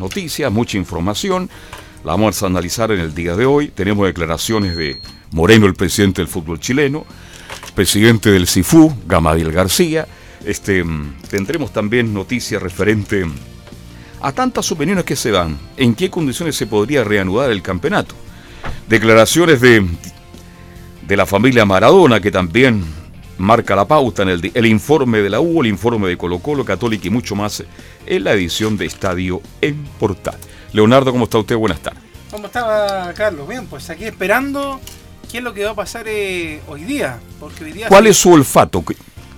Noticias, mucha información. La vamos a analizar en el día de hoy. Tenemos declaraciones de Moreno, el presidente del fútbol chileno, presidente del CIFU, Gamadiel García. Este, mm, tendremos también noticias referente a tantas opiniones que se dan. ¿En qué condiciones se podría reanudar el campeonato? Declaraciones de, de la familia Maradona, que también marca la pauta en el, el, informe de la U, el informe de Colo Colo, Católica y mucho más en la edición de Estadio en Portal. Leonardo, ¿cómo está usted? Buenas tardes. ¿Cómo estaba Carlos? Bien, pues aquí esperando qué es lo que va a pasar eh, hoy día. Porque hoy día ¿Cuál es su olfato?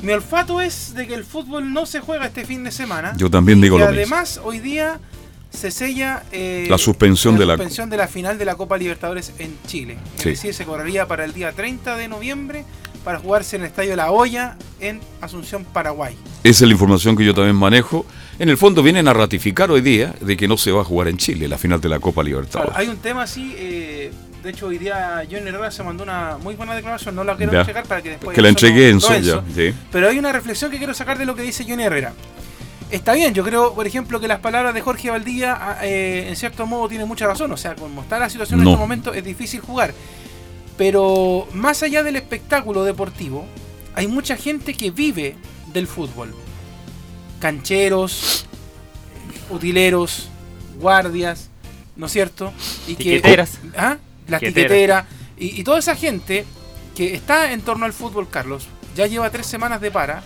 Mi olfato es de que el fútbol no se juega este fin de semana. Yo también digo lo además, mismo. hoy día se sella eh, la suspensión, la, de, la... suspensión de la final de la Copa Libertadores en Chile. Sí. Es decir, se correría para el día 30 de noviembre para jugarse en el Estadio La Hoya en Asunción, Paraguay. Esa es la información que yo también manejo. En el fondo vienen a ratificar hoy día de que no se va a jugar en Chile la final de la Copa Libertadores. Claro, hay un tema así, eh, de hecho hoy día John Herrera se mandó una muy buena declaración, no la quiero Ya. checar para que después... que la entregué en no so eso. ya. Sí. Pero hay una reflexión que quiero sacar de lo que dice Johnny Herrera. Está bien, yo creo, por ejemplo, que las palabras de Jorge Valdía, ah, eh, en cierto modo, tienen mucha razón. O sea, como está la situación en este momento, es difícil jugar. Pero más allá del espectáculo deportivo, hay mucha gente que vive del fútbol. Cancheros, utileros, guardias, ¿no es cierto? Y Tiqueteras. Que, ¿Ah? Las Tiqueteras. Y, y toda esa gente que está en torno al fútbol, Carlos, ya lleva tres semanas de para,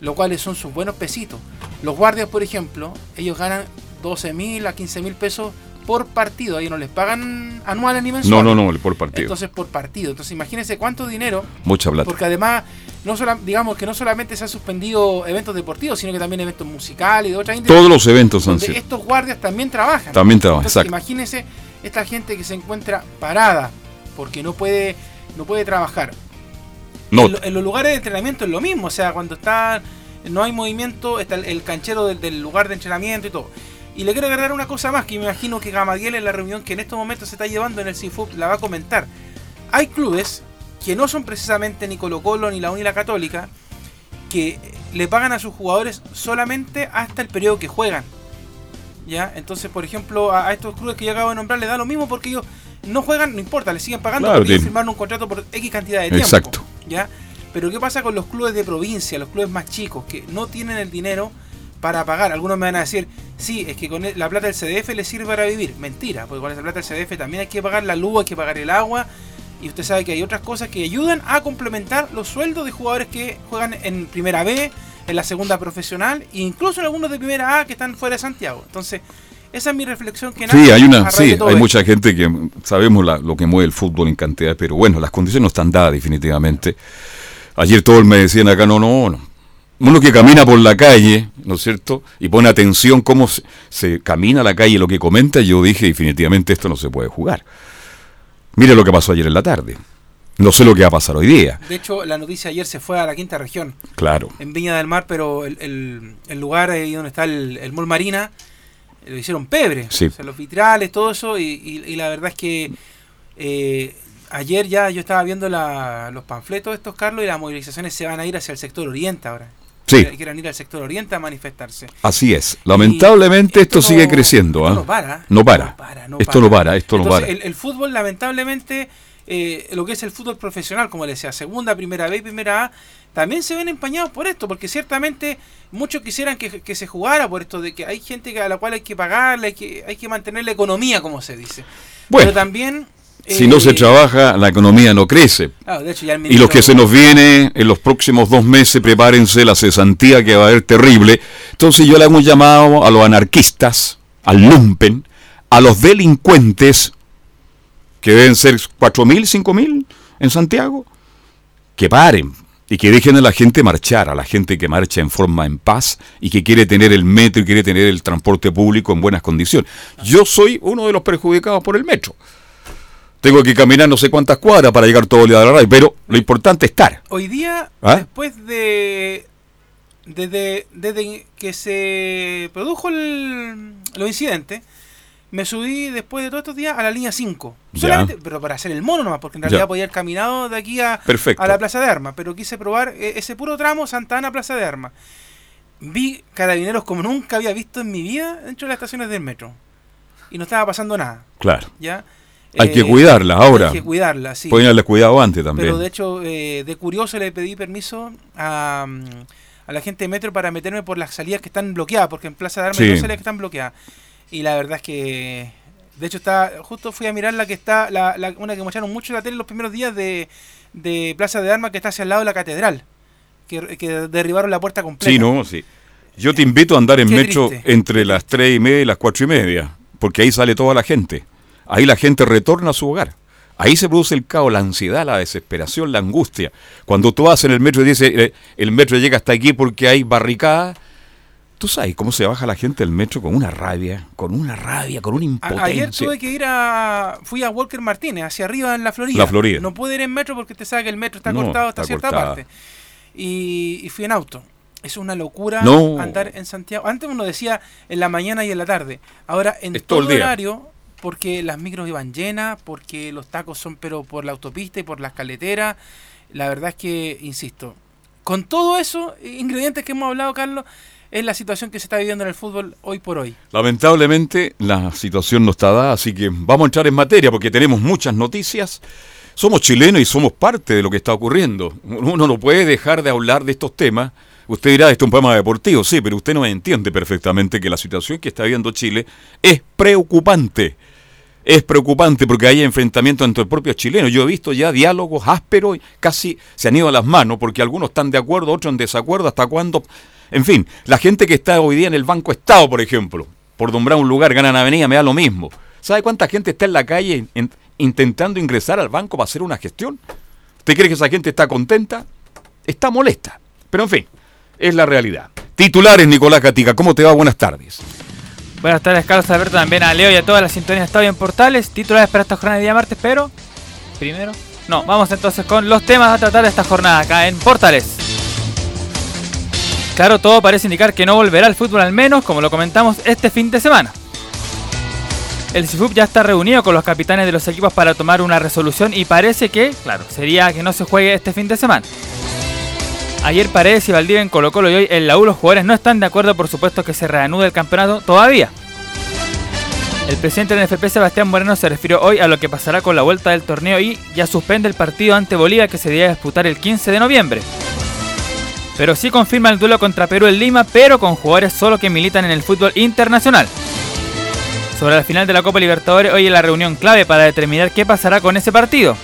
lo cuales son sus buenos pesitos. Los guardias, por ejemplo, ellos ganan 12 mil a 15 mil pesos por partido. Ellos no les pagan anuales ni No, mensuales. no, no, por partido. Entonces, por partido. Entonces, imagínense cuánto dinero Mucha plata. porque además, no sola- digamos que no solamente se han suspendido eventos deportivos, sino que también eventos musicales y de otras índoles, Todos los eventos han sido. estos guardias también trabajan. También trabajan, exacto. imagínense esta gente que se encuentra parada porque no puede, no puede trabajar. No, En, lo- en los lugares de entrenamiento es lo mismo, o sea, cuando está no hay movimiento, está el, el canchero del, del lugar de entrenamiento y todo. Y le quiero agregar una cosa más que me imagino que Gamadiel en la reunión que en estos momentos se está llevando en el CIFUP la va a comentar. Hay clubes que no son precisamente ni Colo Colo ni la Uni la Católica que le pagan a sus jugadores solamente hasta el periodo que juegan. ¿Ya? Entonces, por ejemplo, a, a estos clubes que yo acabo de nombrar les da lo mismo porque ellos no juegan, no importa, les siguen pagando Claro, porque firmaron un contrato por X cantidad de tiempo. Exacto. ¿Ya? Pero ¿qué pasa con los clubes de provincia, los clubes más chicos, que no tienen el dinero para pagar? Algunos me van a decir, sí, es que con el- la plata del CDF les sirve para vivir. Mentira, porque con esa plata del CDF también hay que pagar la luz, hay que pagar el agua. Y usted sabe que hay otras cosas que ayudan a complementar los sueldos de jugadores que juegan en primera B, en la segunda profesional, e incluso en algunos de primera A que están fuera de Santiago. Entonces, esa es mi reflexión que Sí, hay una, sí, hay esto. mucha gente que sabemos la- lo que mueve el fútbol en cantidad, pero bueno, las condiciones no están dadas definitivamente. Ayer todos me decían acá, no, no, no. Uno que camina por la calle, ¿no es cierto? Y pone atención cómo se, se camina la calle, lo que comenta, yo dije definitivamente esto no se puede jugar. Mire lo que pasó ayer en la tarde. No sé lo que va a pasar hoy día. De hecho, la noticia ayer se fue a la quinta región. Claro. en Viña del Mar, pero el, el- el lugar ahí donde está el, el Mall Marina lo hicieron pebre. Sí. O sea, los vitrales, todo eso. Y, y- y la verdad es que eh, ayer ya yo estaba viendo la- los panfletos de estos, Carlos, y las movilizaciones se van a ir hacia el sector oriente ahora. Sí. que quieran ir al sector oriente a manifestarse. Así es. Lamentablemente esto, sigue no- creciendo. esto ¿ah? no para. No para. no Esto no para, esto no Entonces, para. El, el fútbol, lamentablemente, eh, lo que es el fútbol profesional, como le decía, segunda, primera B y primera A, también se ven empañados por esto, porque ciertamente muchos quisieran que, que se jugara por esto de que hay gente a la cual hay que pagarle, hay que, hay que mantener la economía, como se dice. Bueno, Pero también... si no se eh, trabaja, la economía no crece. claro, de hecho, ya el Y los que se nos viene en los próximos dos meses, prepárense la cesantía que va a haber terrible. Entonces yo le hago un llamado a los anarquistas, al lumpen, a los delincuentes, que deben ser 4.000, 5.000 en Santiago, que paren y que dejen a la gente marchar, a la gente que marcha en forma en paz y que quiere tener el metro y quiere tener el transporte público en buenas condiciones. Yo soy uno de los perjudicados por el metro. Tengo que caminar no sé cuántas cuadras para llegar todo el día a la radio, pero lo importante es estar. Hoy día, ¿Ah? después de. Desde, desde que se produjo el, los incidentes, me subí después de todos estos días a la línea 5. Ya. Solamente, pero para hacer el mono nomás, porque en Ya. realidad podía haber caminado de aquí a, a la Plaza de Armas. Pero quise probar eh, ese puro tramo Santa Ana Plaza de Armas. Vi carabineros como nunca había visto en mi vida dentro de las estaciones del metro. Y no estaba pasando nada. Claro. ¿ya? Hay que Eh, cuidarla ahora. Hay que cuidarla, sí. Pueden haberle cuidado antes también. Pero de hecho, eh, de curioso le pedí permiso a, mm, a la gente de Metro para meterme por las salidas que están bloqueadas, porque en Plaza de Armas hay Sí. dos salidas que están bloqueadas. Y la verdad es que, de hecho, está justo fui a mirar la que está, la, la- una que mostraron mucho en la tele los primeros días de, de Plaza de Armas, que está hacia el lado de la catedral, que, que derribaron la puerta completa. Sí, no, sí. Yo te invito a andar en Qué metro triste. entre las tres y media y las cuatro y media, porque ahí sale toda la gente. Ahí la gente retorna a su hogar. Ahí se produce el caos, la ansiedad, la desesperación, la angustia. Cuando tú vas en el metro y dices, eh, el metro llega hasta aquí porque hay barricadas, tú sabes cómo se baja la gente del metro con una rabia, con una rabia, con una impotencia. Ayer tuve que ir a. Fui a Walker Martínez, hacia arriba en la Florida. La Florida. No pude ir en metro porque te sabe que el metro está No, cortado hasta está cierta parte. Y, y fui en auto. Es una locura No. andar en Santiago. Antes uno decía en la mañana y en la tarde. Ahora en Es todo, el día. horario, porque las micros iban llenas, porque los tacos son pero por la autopista y por las caleteras. La verdad es que, insisto, con todo eso, ingredientes que hemos hablado, Carlos, es la situación que se está viviendo en el fútbol hoy por hoy. Lamentablemente la situación no está dada, así que vamos a entrar en materia porque tenemos muchas noticias. Somos chilenos y somos parte de lo que está ocurriendo. Uno no puede dejar de hablar de estos temas. Usted dirá, esto es un programa deportivo, sí, pero usted no entiende perfectamente que la situación que está viviendo Chile es preocupante. Es preocupante porque hay enfrentamientos entre propios chilenos. Yo he visto ya diálogos ásperos, casi se han ido a las manos, porque algunos están de acuerdo, otros en desacuerdo, hasta cuándo. En fin, la gente que está hoy día en el Banco Estado, por ejemplo, por nombrar un lugar, ganan avenida, me da lo mismo. ¿Sabe cuánta gente está en la calle en- intentando ingresar al banco para hacer una gestión? ¿Usted cree que esa gente está contenta? Está molesta. Pero en fin, es la realidad. Titulares, Nicolás Catica, ¿cómo te va? Buenas tardes. Buenas tardes, Carlos Alberto, también a Leo y a todas las sintonías Estadio en Portales. Titulares para esta jornada de día martes, pero primero. No, vamos entonces con los temas a tratar de esta jornada acá en Portales. Claro, todo parece indicar que no volverá al fútbol al menos, como lo comentamos este fin de semana. El CIFUP ya está reunido con los capitanes de los equipos para tomar una resolución y parece que, claro, sería que no se juegue este fin de semana. Ayer Paredes y Valdivia en Colo Colo y hoy en la U los jugadores no están de acuerdo por supuesto que se reanude el campeonato todavía. El presidente del NFP Sebastián Moreno se refirió hoy a lo que pasará con la vuelta del torneo y ya suspende el partido ante Bolivia que se debía disputar el 15 de noviembre. Pero sí confirma el duelo contra Perú en Lima, pero con jugadores solo que militan en el fútbol internacional. Sobre la final de la Copa Libertadores, hoy en la reunión clave para determinar qué pasará con ese partido.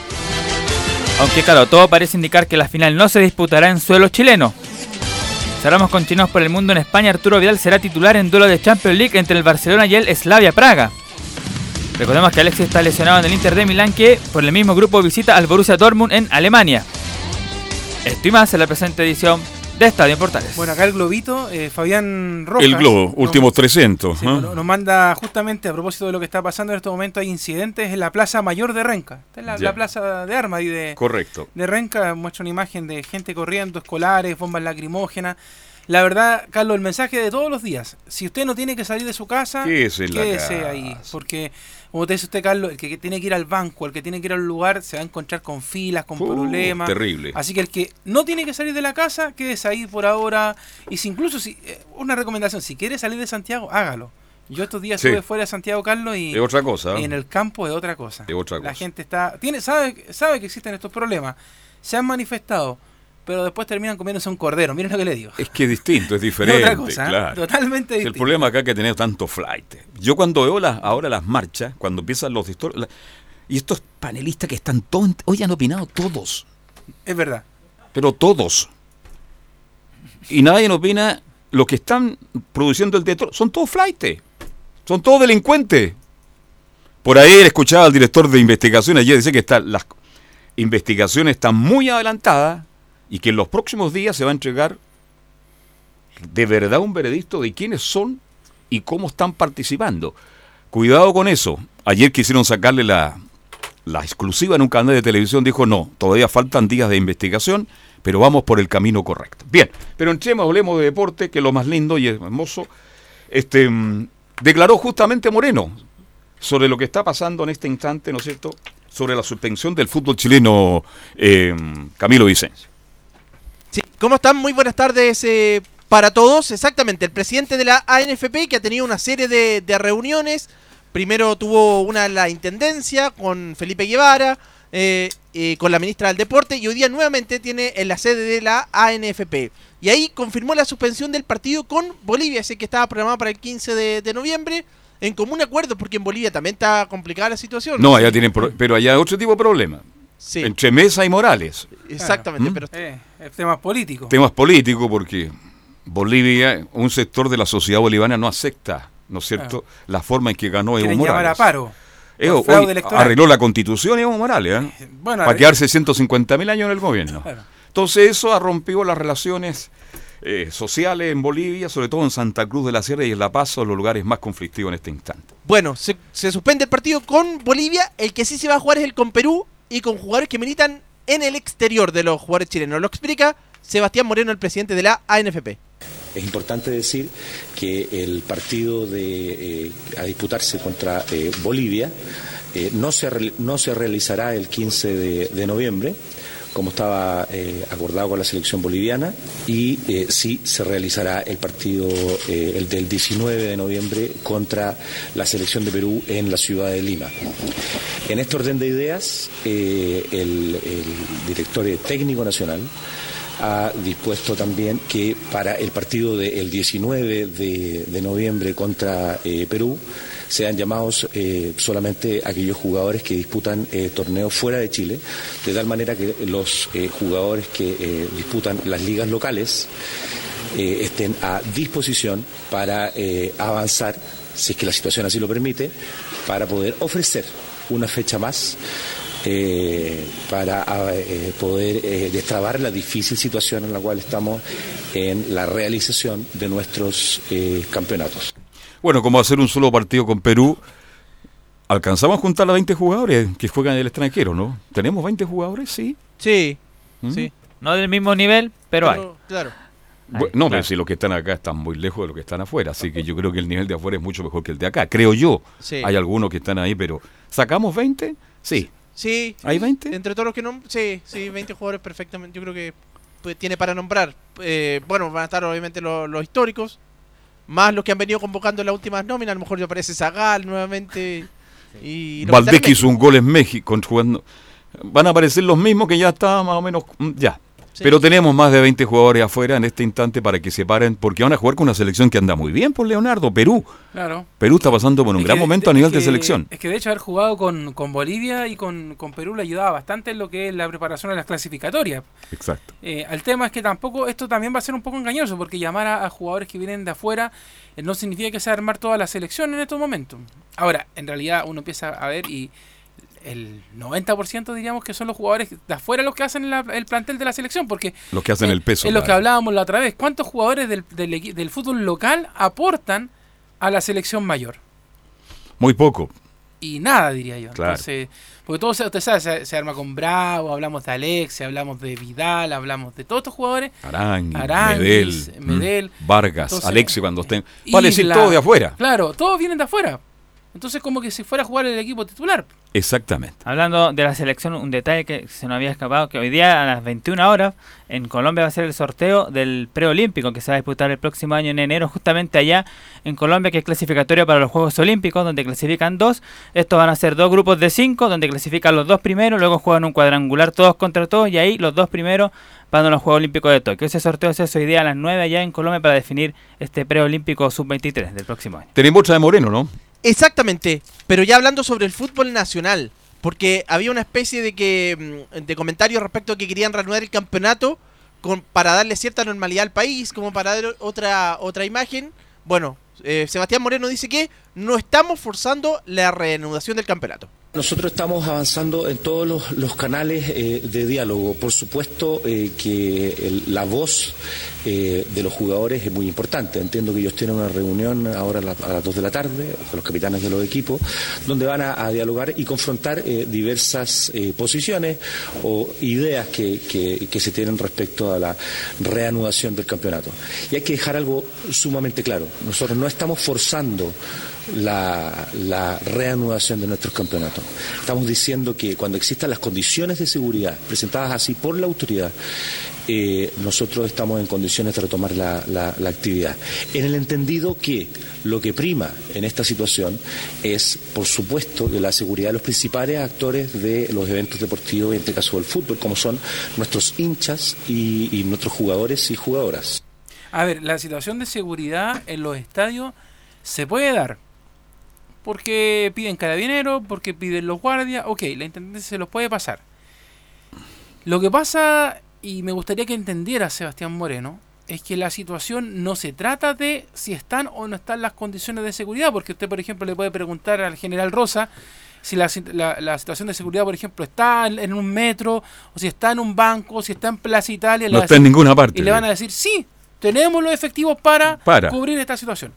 Aunque claro, todo parece indicar que la final no se disputará en suelo chileno. Cerramos con chinos por el mundo en España. Arturo Vidal será titular en duelo de Champions League entre el Barcelona y el Slavia Praga. Recordemos que Alexis está lesionado en el Inter de Milán que por el mismo grupo visita al Borussia Dortmund en Alemania. Esto y más en la presente edición de Estadio en Portales. Bueno, acá el globito, eh, Fabián Rojas. El Globo, nos- últimos 300. sí, ¿ah? nos, manda justamente a propósito de lo que está pasando en este momento, hay incidentes en la Plaza Mayor de Renca. Esta es la, la plaza de armas y de, Correcto. de Renca. Muestra una imagen de gente corriendo, escolares, bombas lacrimógenas. La verdad, Carlos, el mensaje de todos los días. Si usted no tiene que salir de su casa, Quédese la quédese ahí. Porque, como te dice usted, Carlos, el que tiene que ir al banco, el que tiene que ir al lugar, se va a encontrar con filas, con Uh, problemas. terrible. Así que el que no tiene que salir de la casa, quédese ahí por ahora. Y si incluso, si eh, una recomendación, si quiere salir de Santiago, hágalo. Yo estos días Sí. estuve fuera de Santiago, Carlos, y, Es otra cosa. y en el campo es otra cosa. Es otra La cosa. gente está, tiene, sabe, sabe que existen estos problemas. Se han manifestado, pero después terminan comiéndose un cordero. Miren lo que le digo. Es que es distinto, es diferente, otra cosa, ¿eh? claro. totalmente Es el distinto. problema acá que tenemos tanto flight. Yo cuando veo las, ahora las marchas, cuando empiezan los la- y estos panelistas que están todos, hoy han opinado todos, Es verdad. pero todos. Y nadie opina, los que están produciendo el teatro son todos flight, son todos delincuentes. Por ahí escuchaba al director de investigación ayer decir que están, las investigaciones están muy adelantadas y que en los próximos días se va a entregar de verdad un veredicto de quiénes son y cómo están participando. Cuidado con eso. Ayer quisieron sacarle la, exclusiva en un canal de televisión, dijo no, todavía faltan días de investigación, pero vamos por el camino correcto. Bien, pero entremos, hablemos de deporte, que es lo más lindo y hermoso. Este, mm, declaró justamente Moreno sobre lo que está pasando en este instante, ¿no es cierto?, sobre la suspensión del fútbol chileno, eh, Camilo Vicencio. Sí, ¿cómo están? Muy buenas tardes eh, para todos. Exactamente, el presidente de la ANFP que ha tenido una serie de, de reuniones. Primero tuvo una en la Intendencia con Felipe Guevara, eh, eh, con la ministra del Deporte y hoy día nuevamente tiene en la sede de la ANFP. Y ahí confirmó la suspensión del partido con Bolivia, ese que estaba programado para el 15 de, de noviembre, en común acuerdo, porque en Bolivia también está complicada la situación. No, allá tienen, pro- pero allá hay otro tipo de problema. Sí, Entre Mesa y Morales. exactamente, ¿Mm? pero Eh, es tema político. Temas políticos, porque Bolivia, un sector de la sociedad boliviana no acepta, ¿no es cierto?, la forma en que ganó Evo llamar a Morales. paro. Evo, hoy arregló la constitución Evo Morales, ¿eh? Bueno, para arre- quedarse 150 mil años en el gobierno. Claro. Entonces eso ha rompido las relaciones eh, sociales en Bolivia, sobre todo en Santa Cruz de la Sierra y en La Paz, son los lugares más conflictivos en este instante. Bueno, se, se suspende el partido con Bolivia. El que sí se va a jugar es el con Perú y con jugadores que militan en el exterior de los jugadores chilenos. Lo explica Sebastián Moreno, el presidente de la ANFP. Es importante decir que el partido de, eh, a disputarse contra eh, Bolivia eh, no, se, no se realizará el 15 de, de noviembre, como estaba eh, acordado con la selección boliviana, y eh, sí se realizará el partido, eh, el del 19 de noviembre, contra la selección de Perú en la ciudad de Lima. En este orden de ideas, eh, el, director técnico nacional ha dispuesto también que para el partido del 19 de, noviembre contra Perú sean llamados eh, solamente aquellos jugadores que disputan eh, torneos fuera de Chile, de tal manera que los eh, jugadores que disputan las ligas locales estén a disposición para avanzar, si es que la situación así lo permite, para poder ofrecer una fecha más para poder destrabar la difícil situación en la cual estamos en la realización de nuestros campeonatos. Bueno, como hacer un solo partido con Perú, alcanzamos a juntar a 20 jugadores que juegan en el extranjero, ¿no? ¿Tenemos 20 jugadores? Sí. Sí, ¿Mm? sí. No del mismo nivel, pero hay. Claro. No, pero si los que están acá están muy lejos de los que están afuera, así que yo creo que el nivel de afuera es mucho mejor que el de acá, creo yo. Sí. Hay algunos que están ahí, pero ¿sacamos 20? Sí. Sí. ¿Hay 20? Entre todos los que no. Sí, sí, 20 jugadores perfectamente. Yo creo que pues, tiene para nombrar. Eh, bueno, van a estar obviamente los, los históricos. Más los que han venido convocando en las últimas nóminas. A lo mejor ya aparece Zagal nuevamente. Y Valdés hizo un gol en México jugando. Van a aparecer los mismos que ya está más o menos. mm, Ya. Sí. Pero tenemos más de 20 jugadores afuera en este instante para que se paren, porque van a jugar con una selección que anda muy bien por Leonardo, Perú. Claro. Perú está pasando por un Es gran que- momento a nivel de selección. Es que de hecho haber jugado con, con Bolivia y con, con Perú le ayudaba bastante en lo que es la preparación de las clasificatorias. Exacto. Eh, el tema es que tampoco, esto también va a ser un poco engañoso, porque llamar a, a jugadores que vienen de afuera eh, no significa que sea armar toda la selección en estos momentos. Ahora, en realidad uno empieza a ver y el 90% diríamos que son los jugadores de afuera los que hacen la- el plantel de la selección, porque Los que hacen el peso. es lo que hablábamos la otra vez. ¿Cuántos jugadores del, del, del fútbol local aportan a la selección mayor? Muy poco. y nada, diría yo. Claro. Entonces, porque todo usted sabe, se, se arma con Bravo, hablamos de Alexia, hablamos de Vidal, hablamos de todos estos jugadores. Arangui, Medel, Medel. mm, Vargas, Entonces, Alexi cuando estén. Vale decir Isla. todo de afuera. Claro, todos vienen de afuera. Entonces, como que si fuera a jugar el equipo titular. Exactamente. Hablando de la selección, un detalle que se nos había escapado, que hoy día a las 21 horas en Colombia va a ser el sorteo del preolímpico que se va a disputar el próximo año en enero, justamente allá en Colombia, que es clasificatorio para los Juegos Olímpicos, donde clasifican dos. Estos van a ser dos grupos de cinco, donde clasifican los dos primeros, luego juegan un cuadrangular todos contra todos, y ahí los dos primeros van a los Juegos Olímpicos de Tokio. Ese sorteo se hace hoy día a las 9 allá en Colombia para definir este preolímpico sub-23 del próximo año. Tenemos otra de Moreno, ¿no? Exactamente, pero ya hablando sobre el fútbol nacional, porque había una especie de que mm, de comentarios respecto a que querían reanudar el campeonato con, para darle cierta normalidad al país, como para dar otra otra imagen. Bueno, eh, Sebastián Moreno dice que no estamos forzando la reanudación del campeonato. Nosotros estamos avanzando en todos los, canales eh, de diálogo. Por supuesto eh, que el- la voz eh, de los jugadores es muy importante. Entiendo que ellos tienen una reunión ahora a, la- a las 2 de la tarde con los capitanes de los equipos, donde van a, dialogar y confrontar eh, diversas posiciones o ideas que se tienen respecto a la reanudación del campeonato. Y hay que dejar algo sumamente claro. Nosotros no estamos forzando la, la reanudación de nuestros campeonatos. Estamos diciendo que cuando existan las condiciones de seguridad presentadas así por la autoridad, eh, nosotros estamos en condiciones de retomar la, la- la actividad. En el entendido que lo que prima en esta situación es, por supuesto, la seguridad de los principales actores de los eventos deportivos, en este caso del fútbol, como son nuestros hinchas y, y nuestros jugadores y jugadoras. A ver, la situación de seguridad en los estadios se puede dar. Porque piden carabineros, porque piden los guardias. Ok, la intendencia se los puede pasar. Lo que pasa, y me gustaría que entendiera Sebastián Moreno, es que la situación no se trata de si están o no están las condiciones de seguridad. Porque usted, por ejemplo, le puede preguntar al general Rosa si la, si- la- la situación de seguridad, por ejemplo, está en, en un metro, o si está en un banco, o si está en Plaza Italia. No está en ninguna parte. y le van a decir, sí, tenemos los efectivos para, Para. cubrir esta situación.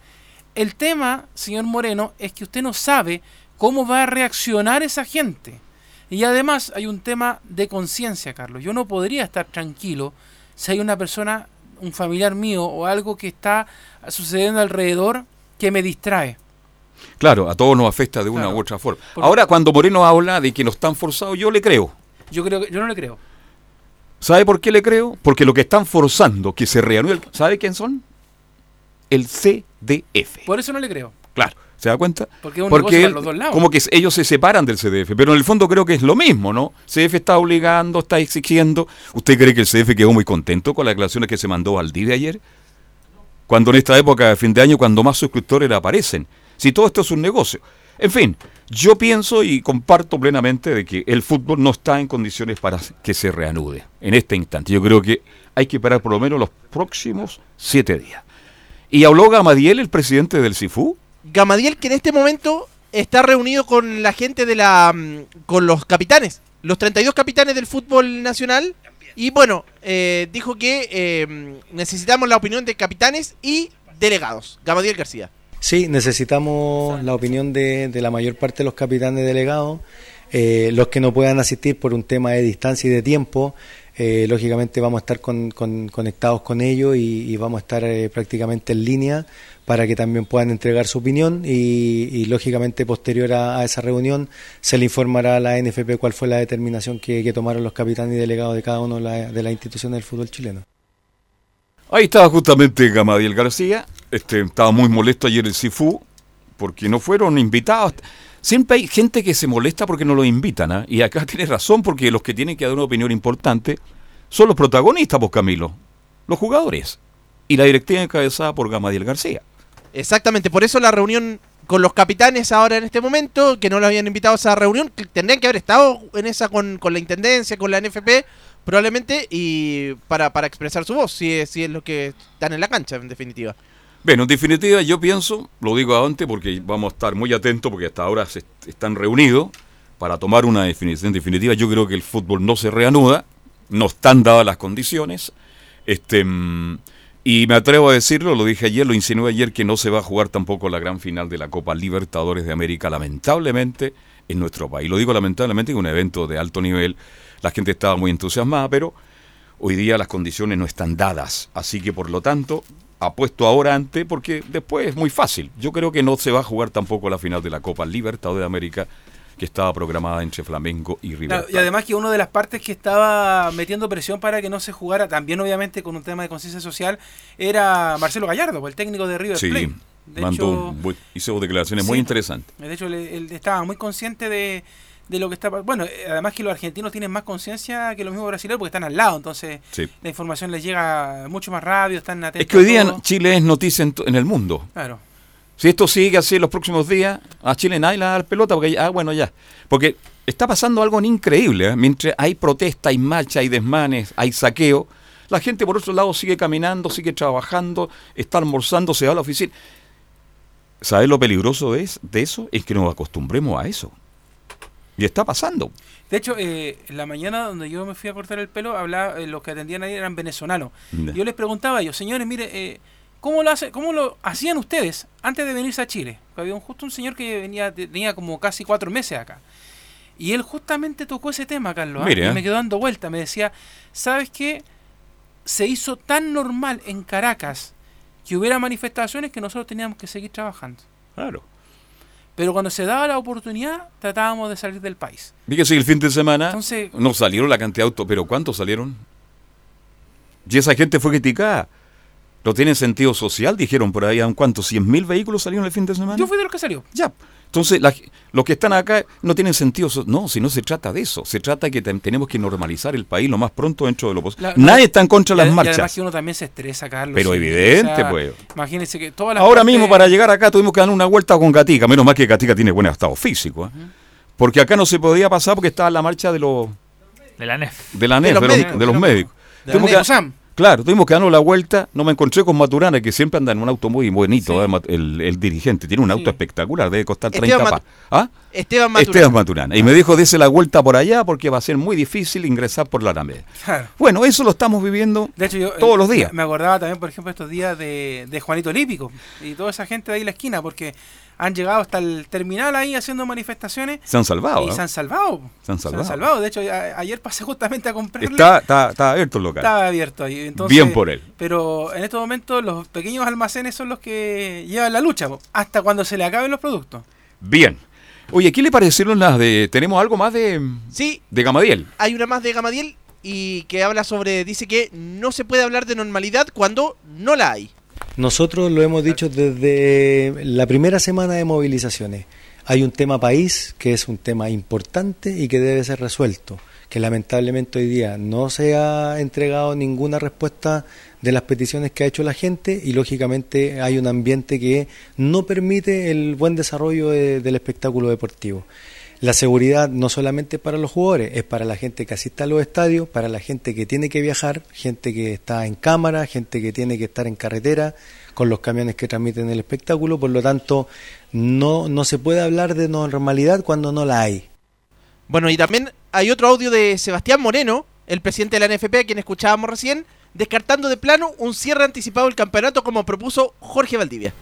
El tema, señor Moreno, es que usted no sabe cómo va a reaccionar esa gente. Y además hay un tema de conciencia, Carlos. Yo no podría estar tranquilo si hay una persona, un familiar mío o algo que está sucediendo alrededor que me distrae. Claro, a todos nos afecta de una Claro. u otra forma. Porque- Ahora, cuando Moreno habla de que no están forzados, yo le creo. Yo creo que yo no le creo. ¿Sabe por qué le creo? Porque lo que están forzando que se reanude, ¿sabe quién son? El CDF. Por eso no le creo. Claro, ¿se da cuenta? Porque es un negocio Porque él- los dos lados. como que ellos se separan del CDF, pero en el fondo creo que es lo mismo, ¿no? CDF está obligando, está exigiendo. ¿Usted cree que el CDF quedó muy contento con las declaraciones que se mandó al de ayer? Cuando en esta época de fin de año, cuando más suscriptores le aparecen. Si todo esto es un negocio. En fin, yo pienso y comparto plenamente de que el fútbol no está en condiciones para que se reanude en este instante. Yo creo que hay que esperar por lo menos los próximos siete días. Y habló Gamadiel, el presidente del CIFU, Gamadiel que en este momento está reunido con la gente de la mm, con los capitanes, los 32 capitanes del fútbol nacional y bueno, eh, dijo que eh, necesitamos la opinión de capitanes y delegados. Gamadiel García. Sí, necesitamos la opinión de, de la mayor parte de los capitanes delegados. Eh, los que no puedan asistir por un tema de distancia y de tiempo, eh, lógicamente vamos a estar con- con- conectados con ellos y, vamos a estar eh, prácticamente en línea para que también puedan entregar su opinión y, lógicamente posterior a, esa reunión se le informará a la NFP cuál fue la determinación que, tomaron los capitanes y delegados de cada una de, la- de las instituciones del fútbol chileno. Ahí estaba justamente Gamadiel García, este, estaba muy molesto ayer el CIFU, porque no fueron invitados. Siempre hay gente que se molesta porque no los invitan, ¿ah? y acá tiene razón, porque los que tienen que dar una opinión importante son los protagonistas, pues Camilo, los jugadores, y la directiva encabezada por Gamadiel García. Exactamente, por eso la reunión con los capitanes ahora en este momento, que no lo habían invitado a esa reunión, que tendrían que haber estado en esa con, con la Intendencia, con la NFP, probablemente, y para, para expresar su voz, si es, si es lo que están en la cancha, en definitiva. Bueno, en definitiva yo pienso, lo digo antes porque vamos a estar muy atentos porque hasta ahora se est- están reunidos para tomar una definición definitiva. Yo creo que el fútbol no se reanuda, no están dadas las condiciones. Este, Y me atrevo a decirlo, lo dije ayer, lo insinué ayer, que no se va a jugar tampoco la gran final de la Copa Libertadores de América, lamentablemente, en nuestro país. Lo digo lamentablemente, que un evento de alto nivel, la gente estaba muy entusiasmada, pero hoy día las condiciones no están dadas. Así que, por lo tanto, apuesto ahora ante, porque después es muy fácil. Yo creo que no se va a jugar tampoco la final de la Copa Libertadores de América que estaba programada entre Flamengo y River. Claro, y además que una de las partes que estaba metiendo presión para que no se jugara, también obviamente con un tema de conciencia social, era Marcelo Gallardo, el técnico de River Sí, Plate. De mandó, hecho, hizo declaraciones muy interesantes. De hecho, él, él estaba muy consciente de, de lo que está pa- Bueno, eh, además que los argentinos tienen más conciencia que los mismos brasileños porque están al lado, entonces Sí. la información les llega mucho más rápido, están atentos. Es que hoy día todo. Chile es noticia en, el mundo. Claro. Si esto sigue así los próximos días, a Chile nadie le va a dar pelota, porque ya, ah, bueno, ya. Porque está pasando algo increíble, ¿eh? mientras hay protesta, hay marcha, hay desmanes, hay saqueo, la gente por otro lado sigue caminando, sigue trabajando, está almorzando, se va a la oficina. ¿Sabes lo peligroso es de eso? Es que nos acostumbremos a eso. Y está pasando. De hecho, eh, en la mañana donde yo me fui a cortar el pelo, hablaba, eh, los que atendían ahí eran venezolanos. Yo les preguntaba a ellos, señores, mire, eh, ¿cómo, lo hace, ¿cómo lo hacían ustedes antes de venirse a Chile? Porque había un, justo un señor que venía tenía como casi cuatro meses acá. Y él justamente tocó ese tema, Carlos. ¿ah? Mire, Y ¿eh? me quedó dando vuelta. Me decía, ¿sabes qué? Se hizo tan normal en Caracas que hubiera manifestaciones que nosotros teníamos que seguir trabajando. Claro. Pero cuando se daba la oportunidad, tratábamos de salir del país. Fíjese que el fin de semana Entonces- no salieron la cantidad de autos, pero ¿cuántos salieron? Y esa gente fue criticada. No tienen sentido social, dijeron por ahí, ¿a cuántos? ¿100 mil vehículos salieron el fin de semana? Yo fui de los que salió. Ya. Entonces, la- los que están acá no tienen sentido. No, si no se trata de eso. Se trata que tem- tenemos que normalizar el país lo más pronto dentro de lo posible. La- Nadie está en contra de Y las y además marchas. que uno también se estresa, Carlos. Pero evidente, pues. Imagínense que todas las Ahora partes- mismo, para llegar acá, tuvimos que dar una vuelta con Gatica. Menos mal que Gatica tiene buen estado físico. ¿eh? Porque acá no se podía pasar porque estaba la marcha de los De la NEF. de la NEF, de los los, médicos, de de los los médicos. de que- Neusam. Claro, tuvimos que darnos la vuelta. No me encontré con Maturana, que siempre anda en un auto muy bonito, Sí. eh, el, el dirigente. Tiene un auto Sí. espectacular, debe costar Esteban 30 Mat- pa. ¿Ah? Esteban Maturana. Esteban Maturana. Y me dijo, dése la vuelta por allá porque va a ser muy difícil ingresar por la Alameda. Claro. Bueno, eso lo estamos viviendo De hecho, yo eh, todos los días. Me acordaba también, por ejemplo, estos días de, de Juanito Olímpico y toda esa gente de ahí en la esquina, porque han llegado hasta el terminal ahí haciendo manifestaciones Se han salvado. y ¿no? se han salvado. Se han salvado. De hecho, a- ayer pasé justamente a comprarle. Está, está, está abierto el local. Estaba abierto ahí. Entonces, Bien por él. Pero en estos momentos los pequeños almacenes son los que llevan la lucha, po, hasta cuando se le acaben los productos. Bien. Oye, ¿qué le parecieron las de... Tenemos algo más de, Sí, de Gamadiel? hay una más de Gamadiel y que habla sobre, dice que no se puede hablar de normalidad cuando no la hay. Nosotros lo hemos dicho desde la primera semana de movilizaciones. Hay un tema país que es un tema importante y que debe ser resuelto, que lamentablemente hoy día no se ha entregado ninguna respuesta de las peticiones que ha hecho la gente y lógicamente hay un ambiente que no permite el buen desarrollo de- del espectáculo deportivo. La seguridad no solamente para los jugadores, es para la gente que asiste a los estadios, para la gente que tiene que viajar, gente que está en cámara, gente que tiene que estar en carretera con los camiones que transmiten el espectáculo, por lo tanto no, no se puede hablar de normalidad cuando no la hay. Bueno, y también hay otro audio de Sebastián Moreno, el presidente de la NFP, a quien escuchábamos recién, descartando de plano un cierre anticipado del campeonato como propuso Jorge Valdivia.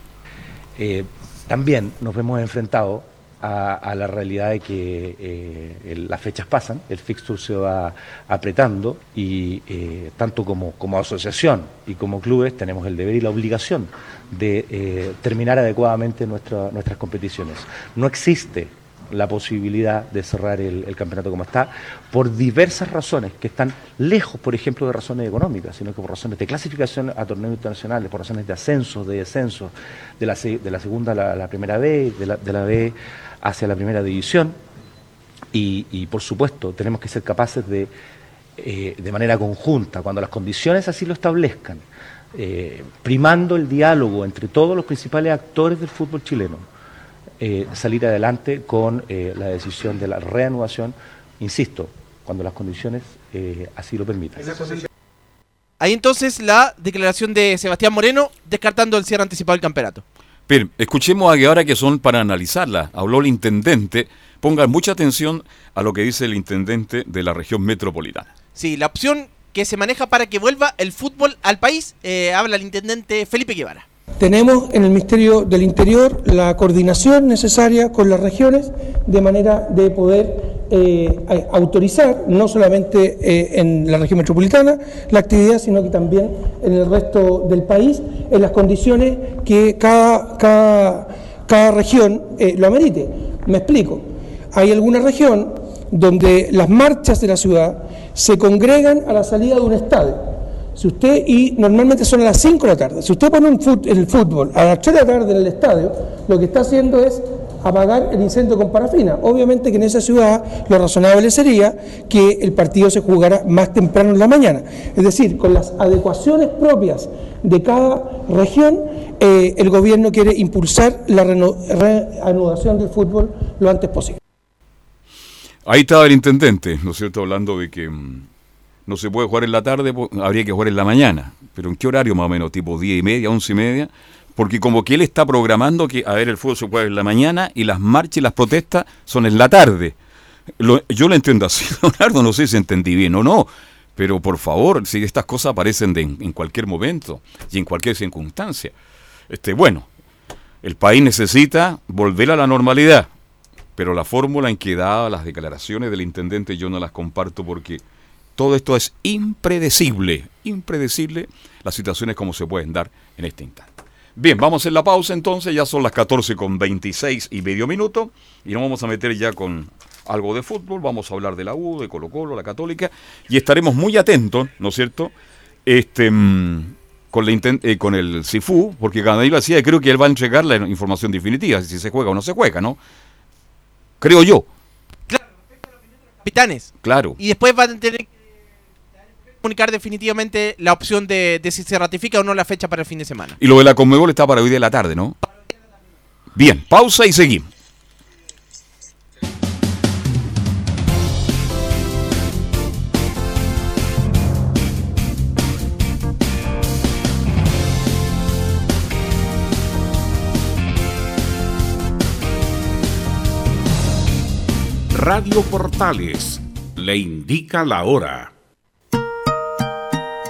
Eh, también nos vemos enfrentados a, a la realidad de que eh, el- las fechas pasan, el fixture se va apretando y eh, tanto como, como asociación y como clubes tenemos el deber y la obligación de eh, terminar adecuadamente nuestra- nuestras competiciones. No existe la posibilidad de cerrar el, campeonato como está por diversas razones que están lejos, por ejemplo, de razones económicas, sino que por razones de clasificación a torneos internacionales, por razones de ascenso, de descenso, de la, de la segunda a la, la primera B, de la, de la B hacia la primera división. Y, y, por supuesto, tenemos que ser capaces de, eh, de manera conjunta, cuando las condiciones así lo establezcan, eh, primando el diálogo entre todos los principales actores del fútbol chileno, eh, salir adelante con eh, la decisión de la reanudación, insisto, cuando las condiciones eh, así lo permitan. Ahí entonces la declaración de Sebastián Moreno descartando el cierre anticipado del campeonato. Bien, escuchemos a ahora que son para analizarla. Habló el intendente. Pongan mucha atención a lo que dice el intendente de la región metropolitana. Sí, la opción que que se maneja para que vuelva el fútbol al país. Eh, habla el intendente Felipe Guevara. Tenemos en el Ministerio del Interior la coordinación necesaria con las regiones de manera de poder eh, autorizar, no solamente eh, en la región metropolitana, la actividad, sino que también en el resto del país, en las condiciones que cada, cada, cada región eh, lo amerite. Me explico. Hay alguna región donde las marchas de la ciudad se congregan a la salida de un estadio. Si usted, y normalmente son a las 5 de la tarde, si usted pone un el fútbol a las 3 de la tarde en el estadio, lo que está haciendo es apagar el incendio con parafina. Obviamente que en esa ciudad lo razonable sería que el partido se jugara más temprano en la mañana. Es decir, con las adecuaciones propias de cada región, eh, el gobierno quiere impulsar la reanudación del fútbol lo antes posible. Ahí estaba el intendente, ¿no es cierto?, hablando de que mm, no se puede jugar en la tarde, habría que jugar en la mañana. Pero ¿en qué horario más o menos? ¿Tipo 10 y media, 11 y media? Porque como que él está programando que, a ver, el fútbol se juega en la mañana y las marchas y las protestas son en la tarde. Yo lo entiendo así, Leonardo, no sé si entendí bien o no. Pero por favor, si estas cosas aparecen en cualquier momento y en cualquier circunstancia. Este, bueno, el país necesita volver a la normalidad. Pero la fórmula en que daba las declaraciones del intendente yo no las comparto porque todo esto es impredecible, impredecible las situaciones como se pueden dar en este instante. Bien, vamos en la pausa entonces, ya son las 14 con 26 y medio minuto y nos vamos a meter ya con algo de fútbol, vamos a hablar de la U, de Colo Colo, la Católica y estaremos muy atentos, ¿no es cierto? Este, mm, con, la eh, con el CIFU, porque Canadá decía, creo que él va a entregar la información definitiva, si se juega o no se juega, ¿no? Creo yo, Capitanes. claro. Y después van a tener que comunicar definitivamente la opción de, de si se ratifica o no la fecha para el fin de semana. Y lo de la Conmebol está para hoy de la tarde, ¿no? Bien, pausa y seguimos. Radio Portales le indica la hora.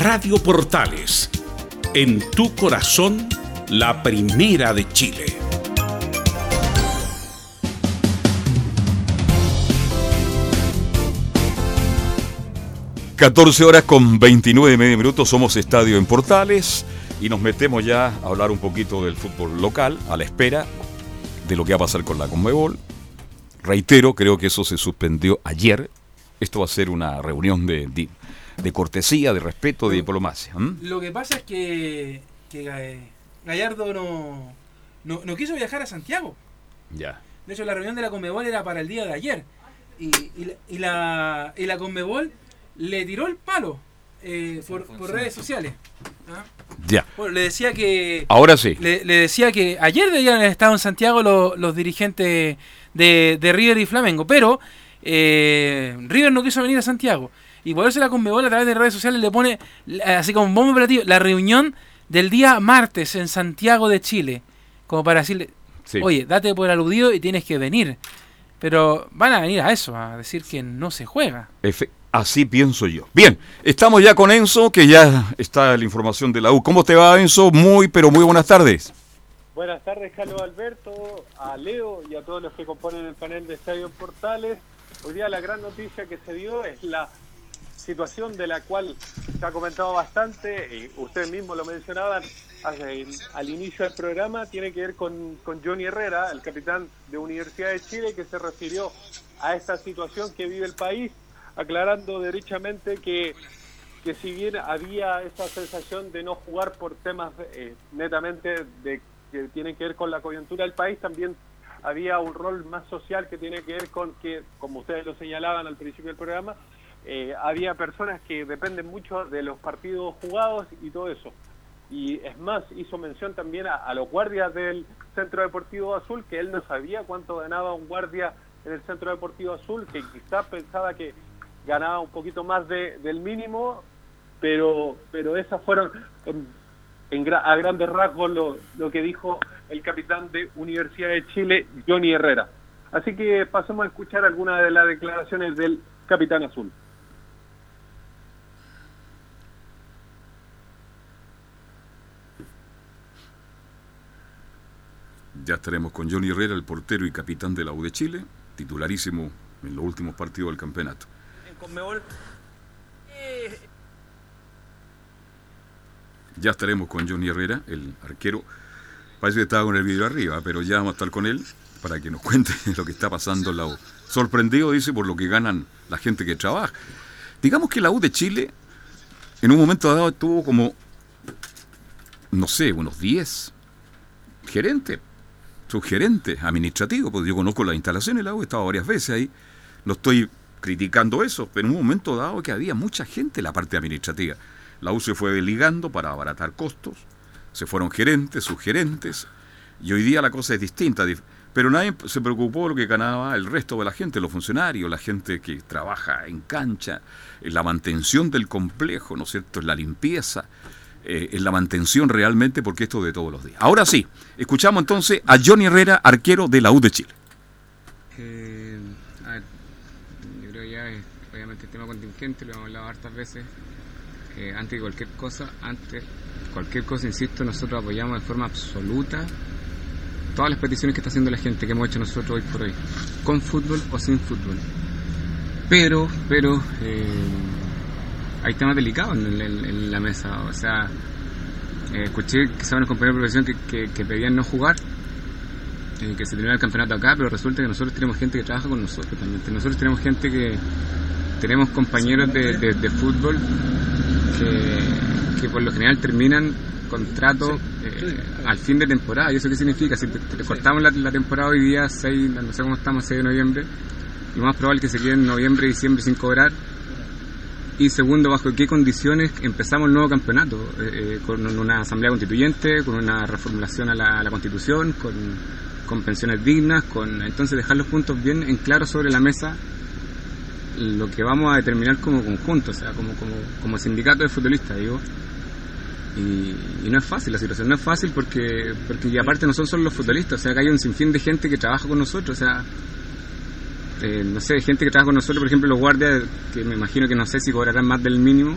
Radio Portales, en tu corazón, la primera de Chile. 14 horas con 29 y medio minutos, somos Estadio en Portales y nos metemos ya a hablar un poquito del fútbol local, a la espera de lo que va a pasar con la Conmebol. Reitero, creo que eso se suspendió ayer. Esto va a ser una reunión de, de, de cortesía, de respeto, de diplomacia. Lo que pasa es que, que eh, Gallardo no, no, no quiso viajar a Santiago. Ya. De hecho, la reunión de la Conmebol era para el día de ayer. Y, y, la, y, la, y la Conmebol le tiró el palo eh, por, por, redes sociales. ¿Ah? Ya. Bueno, le decía que. Ahora sí. Le, le decía que ayer debían haber estado en Santiago los, los dirigentes de, de, River y Flamengo, pero eh, River no quiso venir a Santiago. Y por eso la Conmebol a través de redes sociales le pone, así como bombo operativo, la reunión del día martes en Santiago de Chile. Como para decirle, sí. oye, date por aludido y tienes que venir. Pero van a venir a eso, a decir que no se juega. Efe- así pienso yo. Bien, estamos ya con Enzo, que ya está la información de la U. ¿Cómo te va, Enzo? Muy, pero muy buenas tardes. Buenas tardes, Carlos Alberto, a Leo y a todos los que componen el panel de Estadio Portales. Hoy día la gran noticia que se dio es la situación de la cual se ha comentado bastante, y ustedes mismos lo mencionaban al inicio del programa, tiene que ver con, con Johnny Herrera, el capitán de Universidad de Chile, que se refirió a esta situación que vive el país, aclarando derechamente que que si bien había esa sensación de no jugar por temas eh, netamente de que tienen que ver con la coyuntura del país, también había un rol más social que tiene que ver con que, como ustedes lo señalaban al principio del programa, eh, había personas que dependen mucho de los partidos jugados y todo eso. Y es más, hizo mención también a, los guardias del Centro Deportivo Azul, que él no sabía cuánto ganaba un guardia en el Centro Deportivo Azul, que quizás pensaba que ganaba un poquito más de, del mínimo, pero pero esas fueron en, en a grandes rasgos lo, lo que dijo el capitán de Universidad de Chile, Johnny Herrera. Así que pasemos a escuchar algunas de las declaraciones del capitán azul. Ya estaremos con Johnny Herrera, el portero y capitán de la U de Chile, titularísimo en los últimos partidos del campeonato. En Conmebol. eh, Ya estaremos con Johnny Herrera, el arquero. Parece que estaba con el vídeo arriba, pero ya vamos a estar con él para que nos cuente lo que está pasando en la U. Sorprendido, dice, por lo que ganan la gente que trabaja. Digamos que la U de Chile, en un momento dado, tuvo como, no sé, unos 10 gerentes, subgerentes administrativos, porque yo conozco las instalaciones la he estado varias veces ahí. No estoy criticando eso, pero en un momento dado que había mucha gente en la parte administrativa. La U se fue ligando para abaratar costos, se fueron gerentes, subgerentes, y hoy día la cosa es distinta. Pero nadie se preocupó de lo que ganaba el resto de la gente, los funcionarios, la gente que trabaja en cancha, en la mantención del complejo, ¿no es cierto?, en la limpieza, eh, en la mantención realmente, porque esto es de todos los días. Ahora sí, escuchamos entonces a Johnny Herrera, arquero de la U de Chile. Eh, a ver, yo creo que ya es, obviamente el tema contingente, lo hemos hablado hartas veces. Antes de cualquier cosa, antes cualquier cosa, insisto, nosotros apoyamos de forma absoluta todas las peticiones que está haciendo la gente que hemos hecho nosotros hoy por hoy, con fútbol o sin fútbol. Pero, pero, eh, hay temas delicados en, en- en la mesa, o sea, eh, escuché que estaban unos compañeros de profesión que, que, que pedían no jugar eh, que se termina el campeonato acá, pero resulta que nosotros tenemos gente que trabaja con nosotros también. Nosotros tenemos gente que tenemos compañeros de, de- de fútbol que, que por lo general terminan contrato eh, al fin de temporada. ¿Y eso qué significa? Si te- te cortamos la, la temporada hoy día, 6, no sé cómo estamos, 6 de noviembre, lo más probable es que se queden en noviembre diciembre sin cobrar. Y segundo, bajo qué condiciones empezamos el nuevo campeonato, Eh, eh, con una asamblea constituyente, con una reformulación a la, constitución, con, con pensiones dignas, con entonces dejar los puntos bien en claro sobre la mesa lo que vamos a determinar como conjunto, o sea, como, como, como sindicato de futbolistas, digo. Y, no es fácil la situación, no es fácil porque, porque aparte no son solo los futbolistas, o sea, que hay un sinfín de gente que trabaja con nosotros, o sea, eh, no sé, gente que trabaja con nosotros, por ejemplo, los guardias, que me imagino que no sé si cobrarán más del mínimo,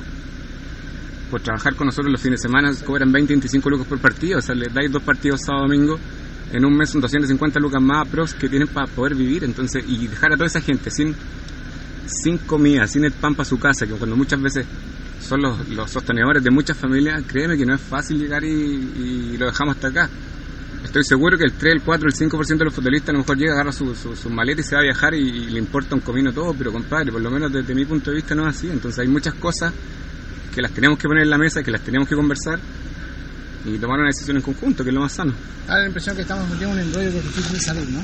por trabajar con nosotros los fines de semana cobran 20, 25 lucas por partido, o sea, les dais dos partidos sábado domingo, en un mes son 250 lucas más pros que tienen para poder vivir, entonces, y dejar a toda esa gente sin, sin comida, sin el pan para su casa, que cuando muchas veces son los, los sostenedores de muchas familias, créeme que no es fácil llegar y lo dejamos hasta acá. Estoy seguro que el 3, el 4, el 5% de los futbolistas a lo mejor llega, agarra su, su, su maleta y se va a viajar y, y le importa un comino todo, pero compadre, por lo menos desde mi punto de vista no es así. Entonces hay muchas cosas que las tenemos que poner en la mesa, que las tenemos que conversar y tomar una decisión en conjunto, que es lo más sano. Da la impresión que estamos en un embrollo que es difícil de salir, ¿no?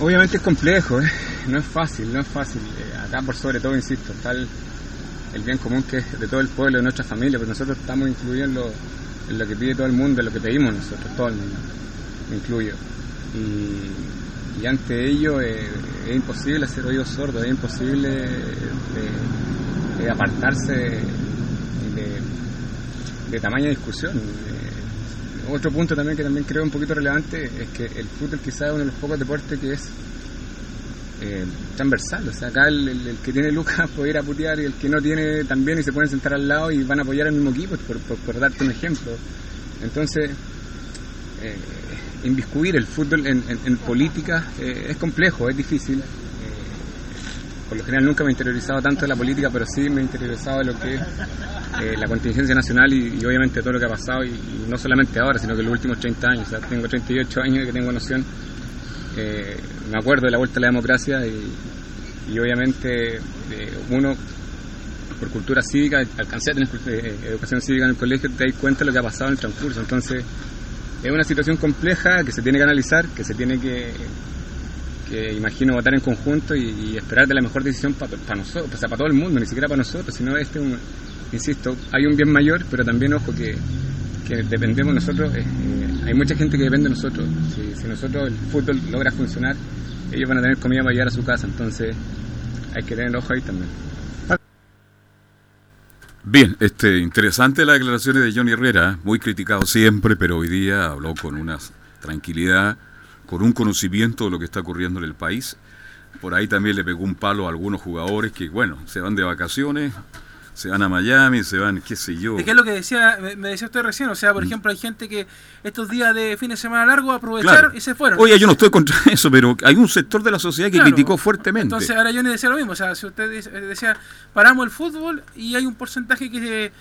Obviamente es complejo, ¿eh? no es fácil, no es fácil. Eh, acá por sobre todo, insisto, está el, el bien común que es de todo el pueblo, de nuestra familia, pero nosotros estamos incluidos en lo, en lo que pide todo el mundo, en lo que pedimos nosotros, todo el mundo, me incluyo. Y, ante ello eh, es imposible hacer oídos sordos, es imposible de, de apartarse de, de tamaña discusión. Eh, otro punto también que también creo un poquito relevante es que el fútbol quizás es uno de los pocos deportes que es eh, transversal. O sea, acá el, que tiene lucas puede ir a putear y el que no tiene también y se pueden sentar al lado y van a apoyar al mismo equipo, por, por- darte un ejemplo. Entonces, eh, inviscuir el fútbol en, en- en política eh, es complejo, es difícil. Eh, por lo general nunca me he interiorizado tanto de la política, pero sí me he interiorizado de lo que es la contingencia nacional y, obviamente todo lo que ha pasado, y, no solamente ahora, sino que los últimos 30 años. O sea, tengo 38 años y que tengo noción. Me acuerdo de la vuelta a la democracia y, y obviamente eh, uno por cultura cívica, alcancé a tener eh, educación cívica en el colegio, te das cuenta de lo que ha pasado en el transcurso. Entonces, es una situación compleja que se tiene que analizar, que se tiene que, que imagino, votar en conjunto y, esperar de la mejor decisión para nosotros, o sea, para todo el mundo, ni siquiera para nosotros, sino este, un- insisto, hay un bien mayor, pero también, ojo, que, que dependemos nosotros, eh, eh, hay mucha gente que depende de nosotros. Si, si nosotros el fútbol logra funcionar, ellos van a tener comida para llegar a su casa, entonces hay que tener ojo ahí también. Bien, este, interesante las declaraciones de Johnny Herrera, muy criticado siempre, pero hoy día habló con una tranquilidad, con un conocimiento de lo que está ocurriendo en el país. Por ahí también le pegó un palo a algunos jugadores que, bueno, se van de vacaciones, se van a Miami, se van, qué sé yo. Es que es lo que decía, me decía usted recién, o sea, por ejemplo, hay gente que estos días de fin de semana largo aprovecharon Claro. y se fueron. Oye, yo no estoy contra eso, pero hay un sector de la sociedad que Claro. criticó fuertemente. Entonces ahora yo le decía lo mismo, o sea, si usted decía, paramos el fútbol y hay un porcentaje que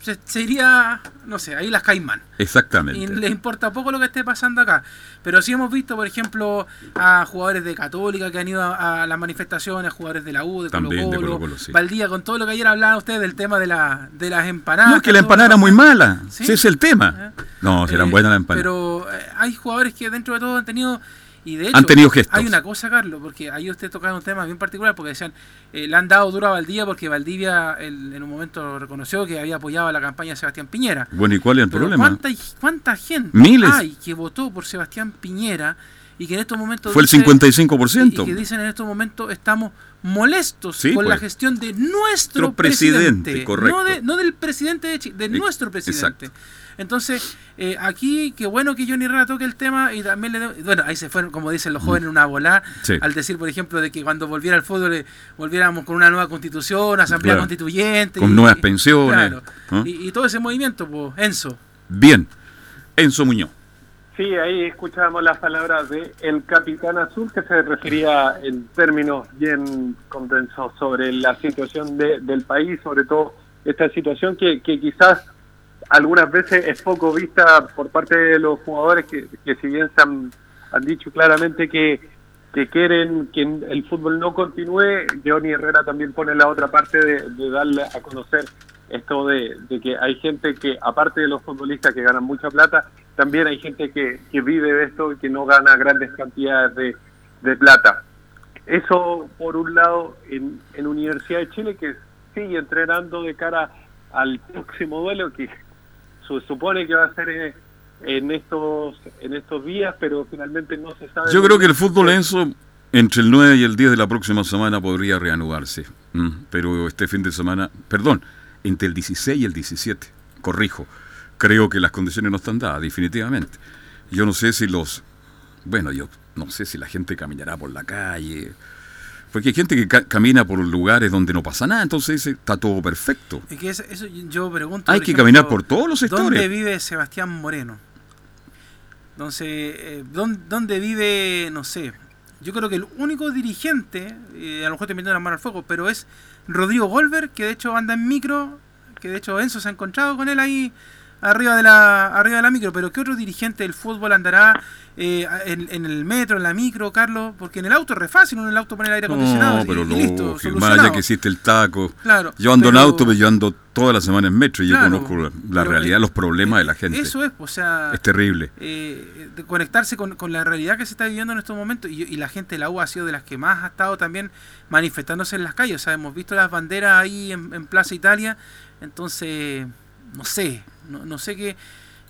se, se iría, no sé, ahí las Caimán. Exactamente. Y les importa poco lo que esté pasando acá. Pero sí hemos visto, por ejemplo, a jugadores de Católica que han ido a, a las manifestaciones, jugadores de la U, de Colo También de Colo, Colo-Colo, sí. Valdía, con todo lo que ayer hablaba usted del tema de, la, de las empanadas. No, es que la empanada era muy mala. ¿Sí? Ese es el tema. No, si eran Eh, buenas las empanadas. Pero eh, hay jugadores que dentro de todo han tenido. Y de hecho, Han tenido gestos. hay una cosa, Carlos, porque ahí usted tocaba un tema bien particular, porque decían, eh, le han dado duro a Valdivia porque Valdivia el- en un momento reconoció que había apoyado la campaña de Sebastián Piñera. Bueno, ¿y cuál es el Pero problema? ¿cuánta, ¿Cuánta gente Miles. hay que votó por Sebastián Piñera y que en estos momentos... Fue el dice- 55%. Y que dicen en estos momentos estamos molestos Sí, con la pues. gestión de nuestro presidente, presidente. correcto. No, de- no del presidente de Chile, de nuestro presidente. Entonces, eh, aquí, qué bueno que Johnny Herrera toque el tema y también le... dé- Bueno, ahí se fueron, como dicen los jóvenes, una bola Sí. al decir, por ejemplo, de que cuando volviera al fútbol eh, volviéramos con una nueva constitución, asamblea Claro. constituyente. Con y- nuevas pensiones, claro. ¿no? Y, y todo ese movimiento, pues, Enzo. Bien. Enzo Muñoz. Sí, ahí escuchábamos las palabras de el capitán azul que se refería en términos bien condensados sobre la situación de- del país, sobre todo esta situación que, que quizás algunas veces es poco vista por parte de los jugadores que, que si bien se han, han dicho claramente que, que quieren que el fútbol no continúe, Johnny Herrera también pone la otra parte de, de darle a conocer esto de, de que hay gente que, aparte de los futbolistas que ganan mucha plata, también hay gente que, que vive de esto y que no gana grandes cantidades de, de plata. Eso, por un lado, en, en Universidad de Chile, que sigue entrenando de cara al próximo duelo, que se supone que va a ser eh, en estos en estos días, pero finalmente no se sabe. Yo creo que el fútbol, Enzo, entre el 9 y el 10 de la próxima semana podría reanudarse. Pero este fin de semana, perdón, entre el 16 y el 17, corrijo, creo que las condiciones no están dadas, definitivamente. Yo no sé si los, bueno, yo no sé si la gente caminará por la calle, porque hay gente que ca- camina por lugares donde no pasa nada, entonces está todo perfecto. Es que es- eso yo pregunto. Hay que ejemplo, caminar por todos los ¿Dónde sectores. vive Sebastián Moreno? Entonces, eh, ¿dónde, dónde vive, no sé? Yo creo que el único dirigente, eh, a lo mejor estoy metiendo la mano al fuego, pero es Rodrigo Golver, que de hecho anda en micro, que de hecho Enzo se ha encontrado con él ahí arriba de la arriba de la micro, pero ¿qué otro dirigente del fútbol andará eh, en, en el metro, en la micro, Carlos? Porque en el auto es re fácil, uno en el auto pone el aire acondicionado No, y- pero y listo, más allá que existe el taco. Claro, yo ando pero- en auto, pero yo ando toda la semana en metro y Claro, yo conozco la, la pero, realidad, los problemas de la gente. Eso es, o sea... Es terrible. eh, de conectarse con, con la realidad que se está viviendo en estos momentos y, y la gente de la U ha sido de las que más ha estado también manifestándose en las calles. O sea, hemos visto las banderas ahí en, en Plaza Italia. Entonces, no sé, no, no sé qué...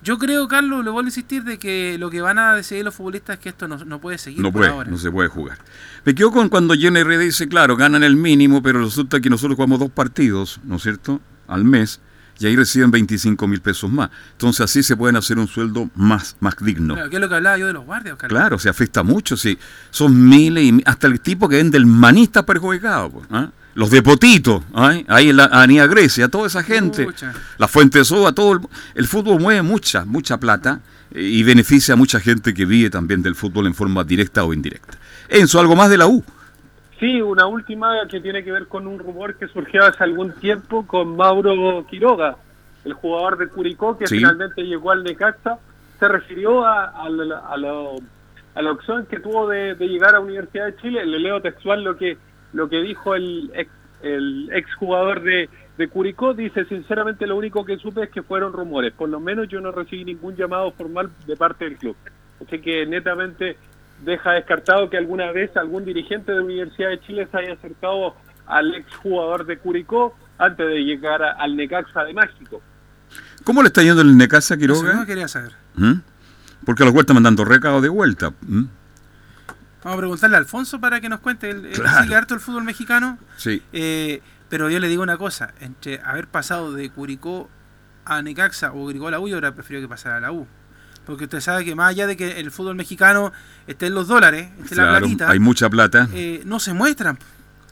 Yo creo, Carlos, le vuelvo a insistir de que lo que van a decidir los futbolistas es que esto no, no puede seguir No puede, ahora. no se puede jugar. Me quedo con cuando Jenny RD dice, claro, ganan el mínimo, pero resulta que nosotros jugamos dos partidos, ¿no es cierto?, al mes, y ahí reciben 25 mil pesos más. Entonces así se pueden hacer un sueldo más, más digno. Claro, ¿Qué es lo que hablaba yo de los guardias, Oscar? Claro, se afecta mucho, sí. Son miles y hasta el tipo que vende el maní está perjudicado. pues, ¿ah? Los de Potito, ¿ah? ahí en la Avenida Grecia, toda esa gente, Pucha. la Fuente de Soda, todo el, el fútbol mueve mucha, mucha plata eh, y beneficia a mucha gente que vive también del fútbol en forma directa o indirecta. Enzo, algo más de la U. Sí, una última que tiene que ver con un rumor que surgió hace algún tiempo con Mauro Quiroga, el jugador de Curicó que Sí. finalmente llegó al Necaxa. Se refirió a, a la, a la- a la opción que tuvo de, de llegar a Universidad de Chile. Le leo textual lo que lo que dijo el ex, el ex jugador de, de Curicó. Dice, sinceramente lo único que supe es que fueron rumores. Por lo menos yo no recibí ningún llamado formal de parte del club. Así que netamente deja descartado que alguna vez algún dirigente de Universidad de Chile se haya acercado al ex jugador de Curicó antes de llegar a- al Necaxa de México. ¿Cómo le está yendo el Necaxa, Eso Quiroga? no quería saber. ¿Mm? Porque a los vueltas mandando recados de vuelta. ¿Mm? Vamos a preguntarle a Alfonso para que nos cuente. Él, él Claro. sigue harto el fútbol mexicano. Sí. Eh, pero yo le digo una cosa, entre haber pasado de Curicó a Necaxa o Curicó a la U, yo ahora prefiero que pasara a la U. Porque usted sabe que más allá de que el fútbol mexicano esté en los dólares, esté en la Claro, platita, hay mucha plata. eh, no se muestran.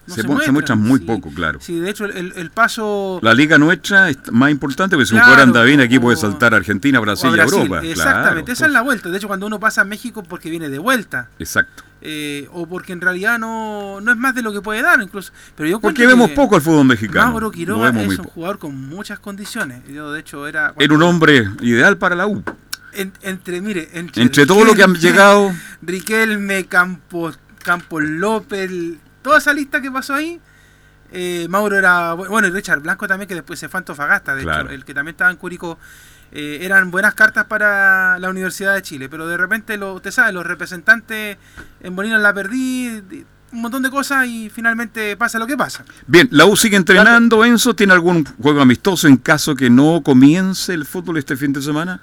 No se, mu- se muestran muy poco, claro. Sí, de hecho el, el paso... La liga nuestra es más importante porque si Claro, fuera anda bien aquí puede saltar Argentina, Brasil, y Europa. Exactamente, Claro, esa es la vuelta. De hecho, cuando uno pasa a México porque viene de vuelta. Exacto. Eh, o porque en realidad no, no es más de lo que puede dar incluso. Pero yo Porque vemos poco al fútbol mexicano. Mauro Quiroga es un jugador con muchas condiciones. Yo de hecho era... Era un hombre ideal para la U. En- entre, mire, entre, Entre todo lo que han llegado. Riquelme, Campos, Campos López, toda esa lista que pasó ahí, eh, Mauro era, bu- bueno, y Richard Blanco también, que después se fue a Antofagasta, de Claro. hecho, el que también estaba en Curicó, eh, eran buenas cartas para la Universidad de Chile, pero de repente, lo, usted sabe, los representantes en Bolívar la perdí, un montón de cosas y finalmente pasa lo que pasa. Bien, la U sigue entrenando, Enzo. ¿Tiene algún juego amistoso en caso que no comience el fútbol este fin de semana?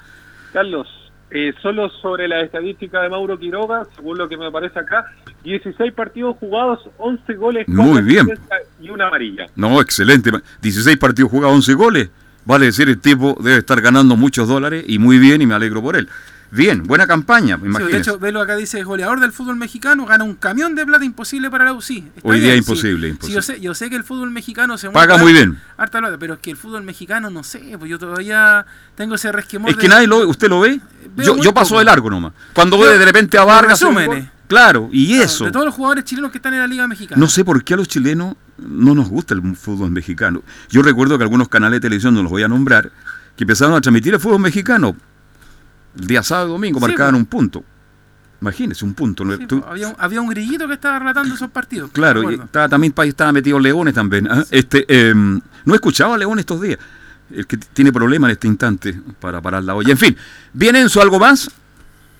Carlos, eh, solo sobre la estadística de Mauro Quiroga, según lo que me aparece acá, 16 partidos jugados, 11 goles con Muy bien. y una amarilla. No, excelente. 16 partidos jugados, 11 goles. Vale decir, el tipo debe estar ganando muchos dólares y muy bien y me alegro por él. Bien, buena campaña, me Sí, de hecho, velo acá dice goleador del fútbol mexicano, gana un camión de plata imposible para la U. Sí, está Hoy día bien, imposible, sí. imposible. Sí, yo sé, yo sé que el fútbol mexicano se Paga muy bien. Harta plata, pero es que el fútbol mexicano no sé, pues yo todavía tengo ese resquemor. Es de- que nadie lo ¿Usted lo ve? Veo Yo, yo paso poco. de largo nomás. Cuando Veo ve de repente a Vargas. resúmenes. Claro, y eso. De todos los jugadores chilenos que están en la Liga Mexicana. No sé por qué a los chilenos no nos gusta el fútbol mexicano. Yo recuerdo que algunos canales de televisión, no los voy a nombrar, que empezaron a transmitir el fútbol mexicano. El día sábado y domingo Sí, marcaban pues. un punto. Imagínese, un punto. Sí, Tú- había, un, había un grillito que estaba relatando esos partidos. claro, y estaba, también estaba metido Leones también. ¿ah? Este, eh, no he escuchado a León estos días. El que tiene problemas en este instante para parar la olla. En fin, ¿viene Enzo algo más?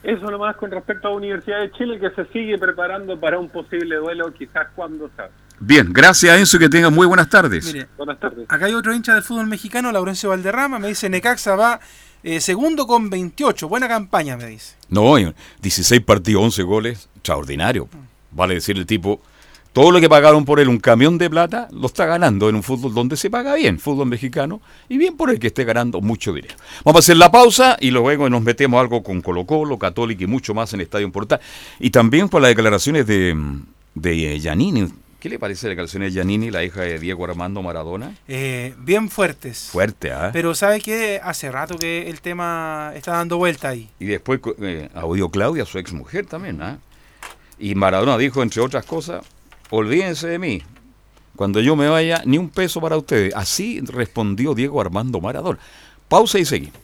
Eso nomás con respecto a Universidad de Chile, que se sigue preparando para un posible duelo, quizás cuando sabe. Bien, gracias Enzo y que tengan muy buenas tardes. Mire, Buenas tardes. Acá hay otro hincha del fútbol mexicano, Laurencio Valderrama, me dice Necaxa va eh, segundo con 28. Buena campaña, me dice. No, 16 partidos, 11 goles, extraordinario. Vale decir, el tipo, todo lo que pagaron por él, un camión de plata, lo está ganando en un fútbol donde se paga bien, fútbol mexicano, y bien por el que esté ganando mucho dinero. Vamos a hacer la pausa y luego nos metemos algo con Colo Colo, Católica y mucho más en Estadio Portal. Y también por las declaraciones de, de Giannini. ¿Qué le parece la declaraciones de Giannini, la hija de Diego Armando Maradona? Eh, bien fuertes. Fuerte, ¿ah? Pero sabe que hace rato que el tema está dando vuelta ahí. Y después eh, audió Claudia, su ex mujer también, ¿ah? Y Maradona dijo, entre otras cosas, olvídense de mí. Cuando yo me vaya, ni un peso para ustedes. Así respondió Diego Armando Maradona. Pausa y seguimos.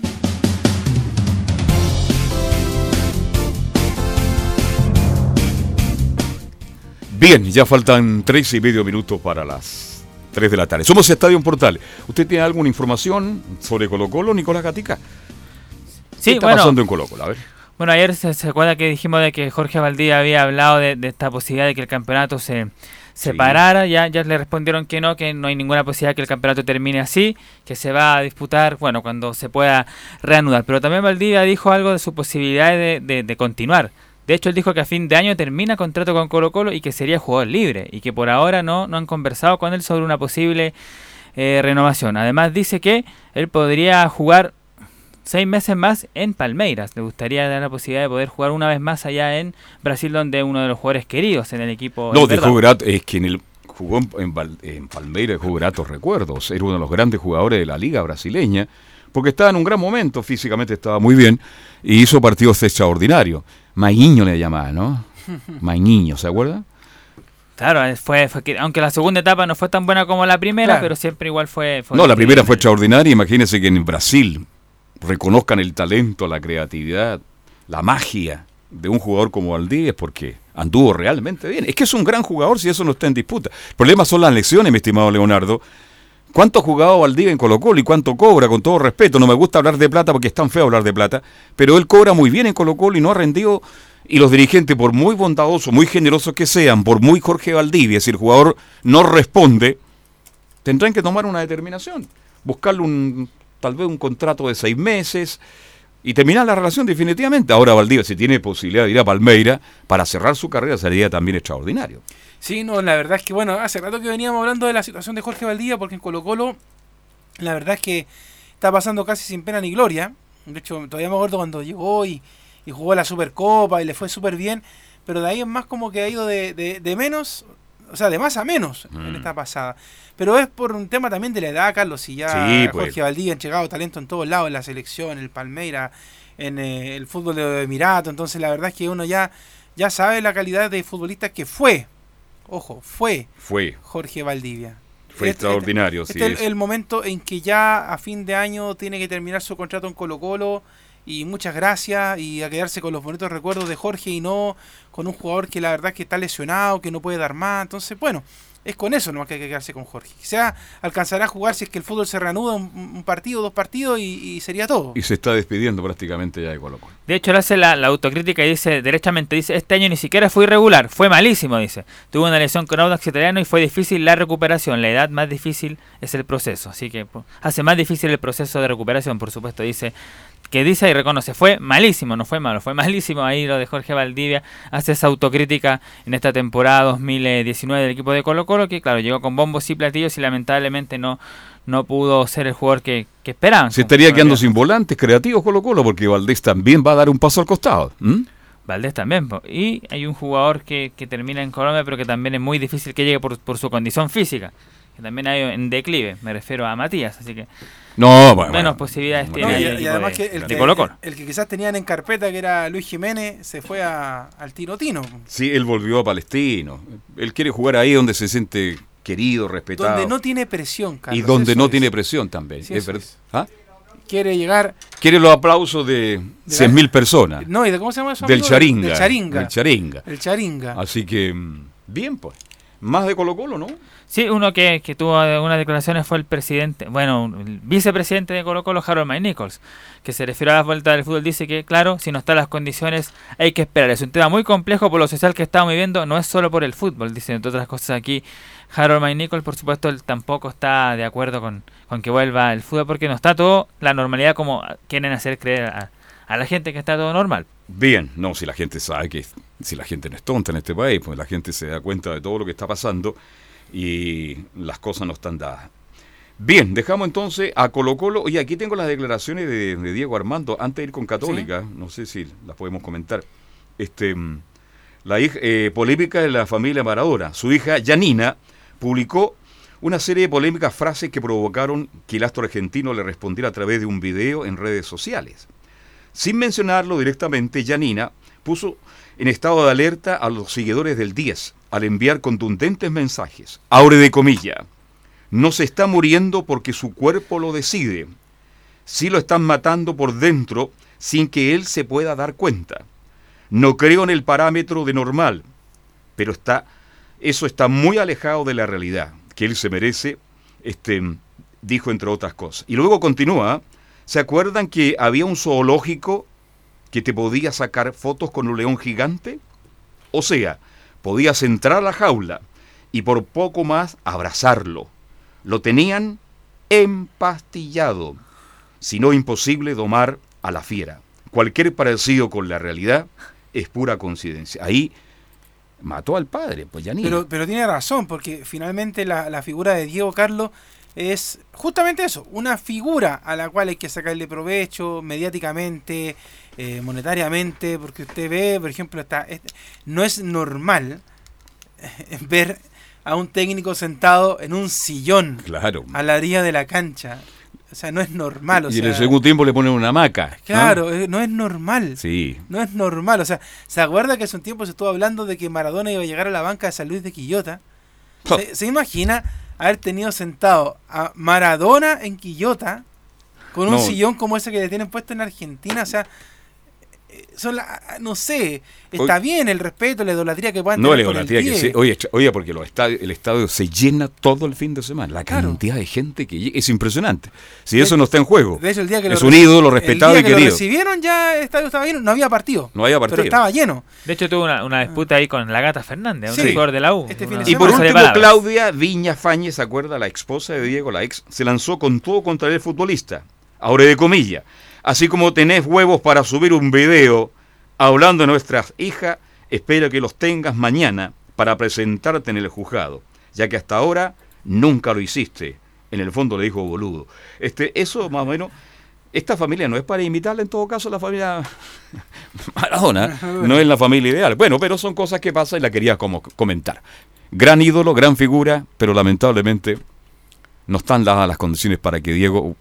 Bien, ya faltan tres y medio minutos para las 3 de la tarde. Somos Estadio Portal. ¿Usted tiene alguna información sobre Colo Colo, Nicolás Gatica? Sí, ¿Qué está bueno. pasando en Colo Colo? A ver. Bueno, ayer se, se acuerda que dijimos de que Jorge Valdía había hablado de, de esta posibilidad de que el campeonato se separara. Ya, ya le respondieron que no, que no hay ninguna posibilidad que el campeonato termine así, que se va a disputar, bueno, cuando se pueda reanudar. Pero también Valdivia dijo algo de su posibilidad de, de- de continuar. De hecho, él dijo que a fin de año termina contrato con Colo Colo y que sería jugador libre y que por ahora no, no han conversado con él sobre una posible eh, renovación. Además dice que él podría jugar seis meses más en Palmeiras. Le gustaría dar la posibilidad de poder jugar una vez más allá en Brasil, donde uno de los jugadores queridos en el equipo. No, es dejó grato, es que en el, jugó en, en Val- en Palmeiras, dejó gratos recuerdos. Era uno de los grandes jugadores de la liga brasileña, porque estaba en un gran momento, físicamente estaba muy bien, y hizo partidos extraordinarios. Maguiño le llamaba, ¿no? Maguiño, ¿se acuerda? Claro, eh, fue, fue que- aunque la segunda etapa no fue tan buena como la primera, Claro. pero siempre igual fue. fue No, la primera fue extraordinaria. Imagínense que en Brasil reconozcan el talento, la creatividad, la magia de un jugador como Valdivia, porque anduvo realmente bien. Es que es un gran jugador si eso no está en disputa. El problema son las lesiones, mi estimado Leonardo. ¿Cuánto ha jugado Valdivia en Colo Colo y cuánto cobra? Con todo respeto, no me gusta hablar de plata porque es tan feo hablar de plata, pero él cobra muy bien en Colo Colo y no ha rendido. Y los dirigentes, por muy bondadosos, muy generosos que sean, por muy Jorge Valdivia, si el jugador no responde, tendrán que tomar una determinación. Buscarle un, tal vez un contrato de seis meses y terminar la relación definitivamente. Ahora Valdivia, si tiene posibilidad de ir a Palmeira para cerrar su carrera, sería también extraordinario. Sí, no, la verdad es que, bueno, hace rato que veníamos hablando de la situación de Jorge Valdivia, porque en Colo Colo, la verdad es que está pasando casi sin pena ni gloria. De hecho, todavía me acuerdo cuando llegó y, y jugó la Supercopa y le fue súper bien, pero de ahí en más como que ha ido de, de- de menos, o sea, de más a menos en Mm. esta pasada. Pero es por un tema también de la edad, Carlos, si ya Sí, pues. Jorge Valdivia ha llegado talento en todos lados, en la selección, en el Palmeira, en eh, el fútbol de Emirato, entonces la verdad es que uno ya, ya sabe la calidad de futbolista que fue, ojo, fue Fue, Jorge Valdivia. fue Este- extraordinario. Este sí, es. el momento en que ya a fin de año tiene que terminar su contrato en Colo Colo y muchas gracias y a quedarse con los bonitos recuerdos de Jorge y no con un jugador que la verdad que está lesionado, que no puede dar más. Entonces, bueno, es con eso nomás que hay que quedarse con Jorge. Quizá alcanzará a jugar si es que el fútbol se reanuda un, un partido, dos partidos y, y sería todo. Y se está despidiendo prácticamente ya de Colo Colo. De hecho, él hace la, la autocrítica y dice, derechamente, dice, este año ni siquiera fue irregular, fue malísimo, dice. Tuvo una lesión con Audax italiano y fue difícil la recuperación. La edad más difícil es el proceso. Así que po, hace más difícil el proceso de recuperación, por supuesto, dice. Que dice y reconoce, fue malísimo, no fue malo, fue malísimo ahí lo de Jorge Valdivia. Hace esa autocrítica en esta temporada 2019 del equipo de Colo Colo, que claro, llegó con bombos y platillos y lamentablemente no, no pudo ser el jugador que, que esperaban. Se estaría quedando sin volantes creativos Colo Colo porque Valdés también va a dar un paso al costado. Valdés también. Y hay un jugador que, que termina en Colombia, pero que también es muy difícil que llegue por, por su condición física. Que también hay en declive. Me refiero a Matías. Así que No, bueno, menos bueno. posibilidades No, tiene y, el y equipo además de, que el, de que Colo-Colo. el que quizás tenían en carpeta, que era Luis Jiménez, se fue a- al tiro tino. Sí, él volvió a Palestino. Él quiere jugar ahí donde se siente querido, respetado. Donde no tiene presión, Carlos. y donde no es. tiene presión también. Sí, es verdad. es. ¿Ah? Quiere llegar. Quiere los aplausos de 100.000 personas. No, ¿y de cómo se llama eso? Del charinga. Del charinga. Del charinga. El charinga. Así que, mm, bien pues. Más de Colo Colo, ¿no? Sí, uno que, que tuvo algunas declaraciones fue el presidente, bueno, el vicepresidente de Colo Colo, Harold May Nichols, que se refiere a la vuelta del fútbol, dice que, claro, si no están las condiciones, hay que esperar. Es un tema muy complejo por lo social que estamos viviendo, no es solo por el fútbol, dice, entre otras cosas aquí, Harold May Nichols, por supuesto, él tampoco está de acuerdo con, con que vuelva el fútbol, porque no está todo la normalidad como quieren hacer creer a, a la gente que está todo normal. Bien, no, si la gente sabe que, si la gente no es tonta en este país, pues la gente se da cuenta de todo lo que está pasando y las cosas no están dadas. Bien, dejamos entonces a Colo Colo. Y aquí tengo las declaraciones de, de Diego Armando antes de ir con Católica. No sé si las podemos comentar. Este, la hija, eh, polémica de la familia Maradona. Su hija Janina publicó una serie de polémicas frases que provocaron que el astro argentino le respondiera a través de un video en redes sociales. Sin mencionarlo directamente, Janina puso en estado de alerta a los seguidores del 10 al enviar contundentes mensajes. Abre de comilla. No se está muriendo porque su cuerpo lo decide. Sí lo están matando por dentro sin que él se pueda dar cuenta. No creo en el parámetro de normal, pero está eso está muy alejado de la realidad que él se merece, este dijo entre otras cosas. Y luego continúa, ¿se acuerdan que había un zoológico que te podía sacar fotos con un león gigante? O sea, podías entrar a la jaula y por poco más abrazarlo. Lo tenían empastillado, si no imposible domar a la fiera. Cualquier parecido con la realidad es pura coincidencia. Ahí mató al padre, pues ya ni. Pero, pero tiene razón, porque finalmente la, la figura de Diego Carlos es justamente eso, una figura a la cual hay que sacarle provecho mediáticamente, eh, monetariamente, porque usted ve, por ejemplo, está, es- no es normal eh, ver a un técnico sentado en un sillón Claro. a la orilla de la cancha. O sea, no es normal. O y en sea, el segundo tiempo le ponen una hamaca. Claro, eh, no es normal. Sí. No es normal. O sea, ¿se acuerda que hace un tiempo se estuvo hablando de que Maradona iba a llegar a la banca de San Luis de Quillota? ¿Se, se imagina haber tenido sentado a Maradona en Quillota con un sillón como ese que le tienen puesto en Argentina? O sea, son la- no sé, está bien el respeto, la idolatría que puedan No tener con el idolatría que 10. sí. Oye, oye, porque los estadios, el estadio se llena todo el fin de semana. La Claro. cantidad de gente que llega es impresionante. Si eso no está en juego. De hecho, el día que es lo un el respetado día y que lo querido. recibieron ya el estadio estaba lleno, no había partido. No había Pero partido. estaba lleno. De hecho, tuvo una, una disputa ahí con la gata Fernández, Sí. un jugador de la U. Este Una- Y por último. Claudia Viña Fañez, ¿se acuerda? La esposa de Diego, la ex, se lanzó con todo contra el futbolista. Ahora de comillas. Así como tenés huevos para subir un video hablando de nuestras hijas, espero que los tengas mañana para presentarte en el juzgado, ya que hasta ahora nunca lo hiciste. En el fondo le dijo boludo. Este, eso más o menos, esta familia no es para imitarla en todo caso la familia Maradona, no es la familia ideal. Bueno, pero son cosas que pasan y la quería como comentar. Gran ídolo, gran figura, pero lamentablemente no están dadas las condiciones para que Diego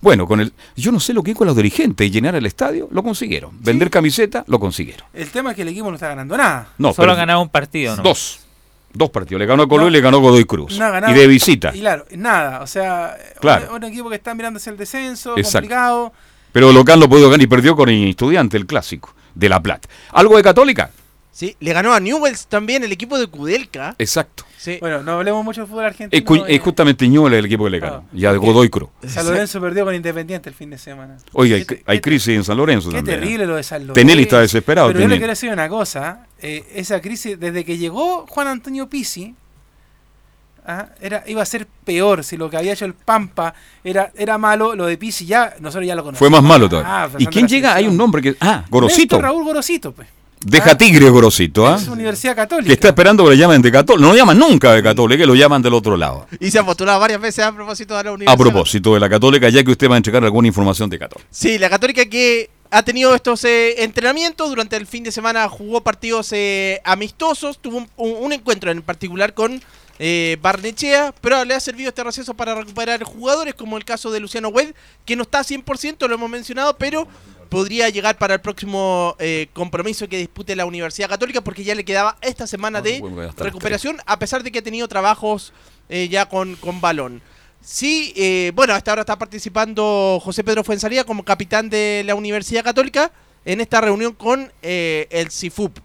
bueno, con el yo no sé lo que hizo con los dirigentes, llenar el estadio, lo consiguieron. Vender camiseta, lo consiguieron. El tema es que el equipo no está ganando nada. No, Solo han ganado un partido, ¿no? Dos. Dos partidos. Le ganó a Colo y le ganó Godoy Cruz. No ha ganado- y de visita. Y claro, nada. O sea, Claro. un, un equipo que está mirando hacia el descenso, Exacto. complicado. Pero local lo pudo ganar y perdió con el estudiante, el clásico, de La Plata. ¿Algo de Católica? Sí, le ganó a Newells también el equipo de Kudelka. Exacto. Sí. Bueno, no hablemos mucho de fútbol argentino. Es, cu- eh, es justamente Ñuble el equipo que le ganó. Ya de Godoy Cruz. San Lorenzo perdió con Independiente el fin de semana. Oiga, hay, hay crisis en San Lorenzo Qué también. ¿eh? terrible lo de San Lorenzo. Tenelli está desesperado. Pero yo le quiero decir una cosa. eh, esa crisis, desde que llegó Juan Antonio Pizzi, ah, era, iba a ser peor. Si lo que había hecho el Pampa era, era malo, lo de Pizzi ya, nosotros ya lo conocemos. Fue más malo todavía. Ah, ¿Y quién llega? Hay un nombre que. Ah, Gorosito. Néstor Raúl Gorosito, pues. Deja Tigre Grosito, ¿ah? Es Universidad Católica. Que está esperando que lo llamen de Católica. No lo llaman nunca de Católica, que lo llaman del otro lado. Y se ha postulado varias veces a propósito de la A universidad. propósito de la Católica, ya que usted va a entregar alguna información de Católica. Sí, la Católica que ha tenido estos eh, entrenamientos durante el fin de semana, jugó partidos eh, amistosos, tuvo un, un- un encuentro en particular con eh, Barnechea, pero le ha servido este receso para recuperar jugadores, como el caso de Luciano Wed, que no está 100%, lo hemos mencionado, pero podría llegar para el próximo eh, compromiso que dispute la Universidad Católica, porque ya le quedaba esta semana de recuperación, a pesar de que ha tenido trabajos eh, ya con, con balón. Sí, eh, bueno, hasta ahora está participando José Pedro Fuensalía como capitán de la Universidad Católica en esta reunión con eh, el CIFUP,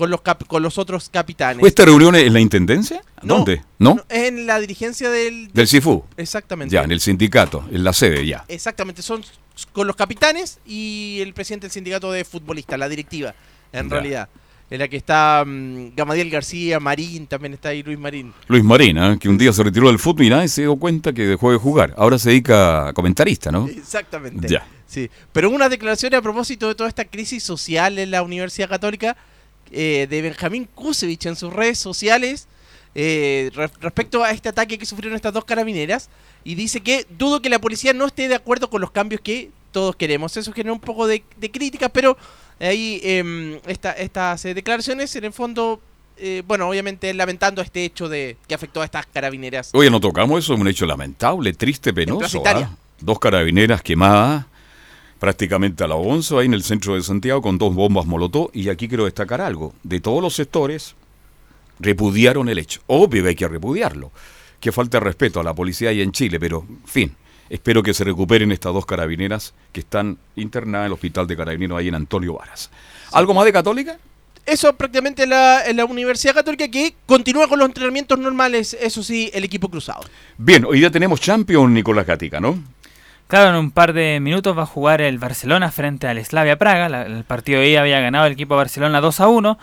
con los, cap- con los otros capitanes. ¿Esta reunión es en la Intendencia? ¿Dónde? ¿No? No, es en la dirigencia del... Del CIFU. Exactamente. Ya, en el sindicato, en la sede, ya. Exactamente, son con los capitanes y el presidente del sindicato de futbolistas, la directiva, en Ya. realidad. En la que está mm, Gamadiel García, Marín, también está ahí Luis Marín. Luis Marina, que un día se retiró del fútbol y nadie se dio cuenta que dejó de jugar. Ahora se dedica a comentarista, ¿no? Exactamente. Ya. Sí, pero unas declaraciones a propósito de toda esta crisis social en la Universidad Católica eh, de Benjamín Kusevich en sus redes sociales eh, re- respecto a este ataque que sufrieron estas dos carabineras y dice que dudo que la policía no esté de acuerdo con los cambios que todos queremos. Eso genera un poco de, de crítica, pero ahí em, esta- estas eh, declaraciones en el fondo, eh, bueno, obviamente lamentando este hecho de que afectó a estas carabineras. Oye, no tocamos eso, es un hecho lamentable, triste, penoso. ¿ah? Dos carabineras quemadas prácticamente a la once ahí en el centro de Santiago con dos bombas molotov. Y aquí quiero destacar algo. De todos los sectores repudiaron el hecho. Obvio que hay que repudiarlo. Que falta de respeto a la policía ahí en Chile, pero, fin, espero que se recuperen estas dos carabineras que están internadas en el hospital de carabineros ahí en Antonio Varas. ¿Algo más de Católica? Eso prácticamente en la, la Universidad Católica que continúa con los entrenamientos normales, eso sí, el equipo cruzado. Bien, hoy ya tenemos Champions Nicolás Gatica, ¿no? Claro, en un par de minutos va a jugar el Barcelona frente al Slavia Praga. El partido de había ganado el equipo Barcelona 2 a 1.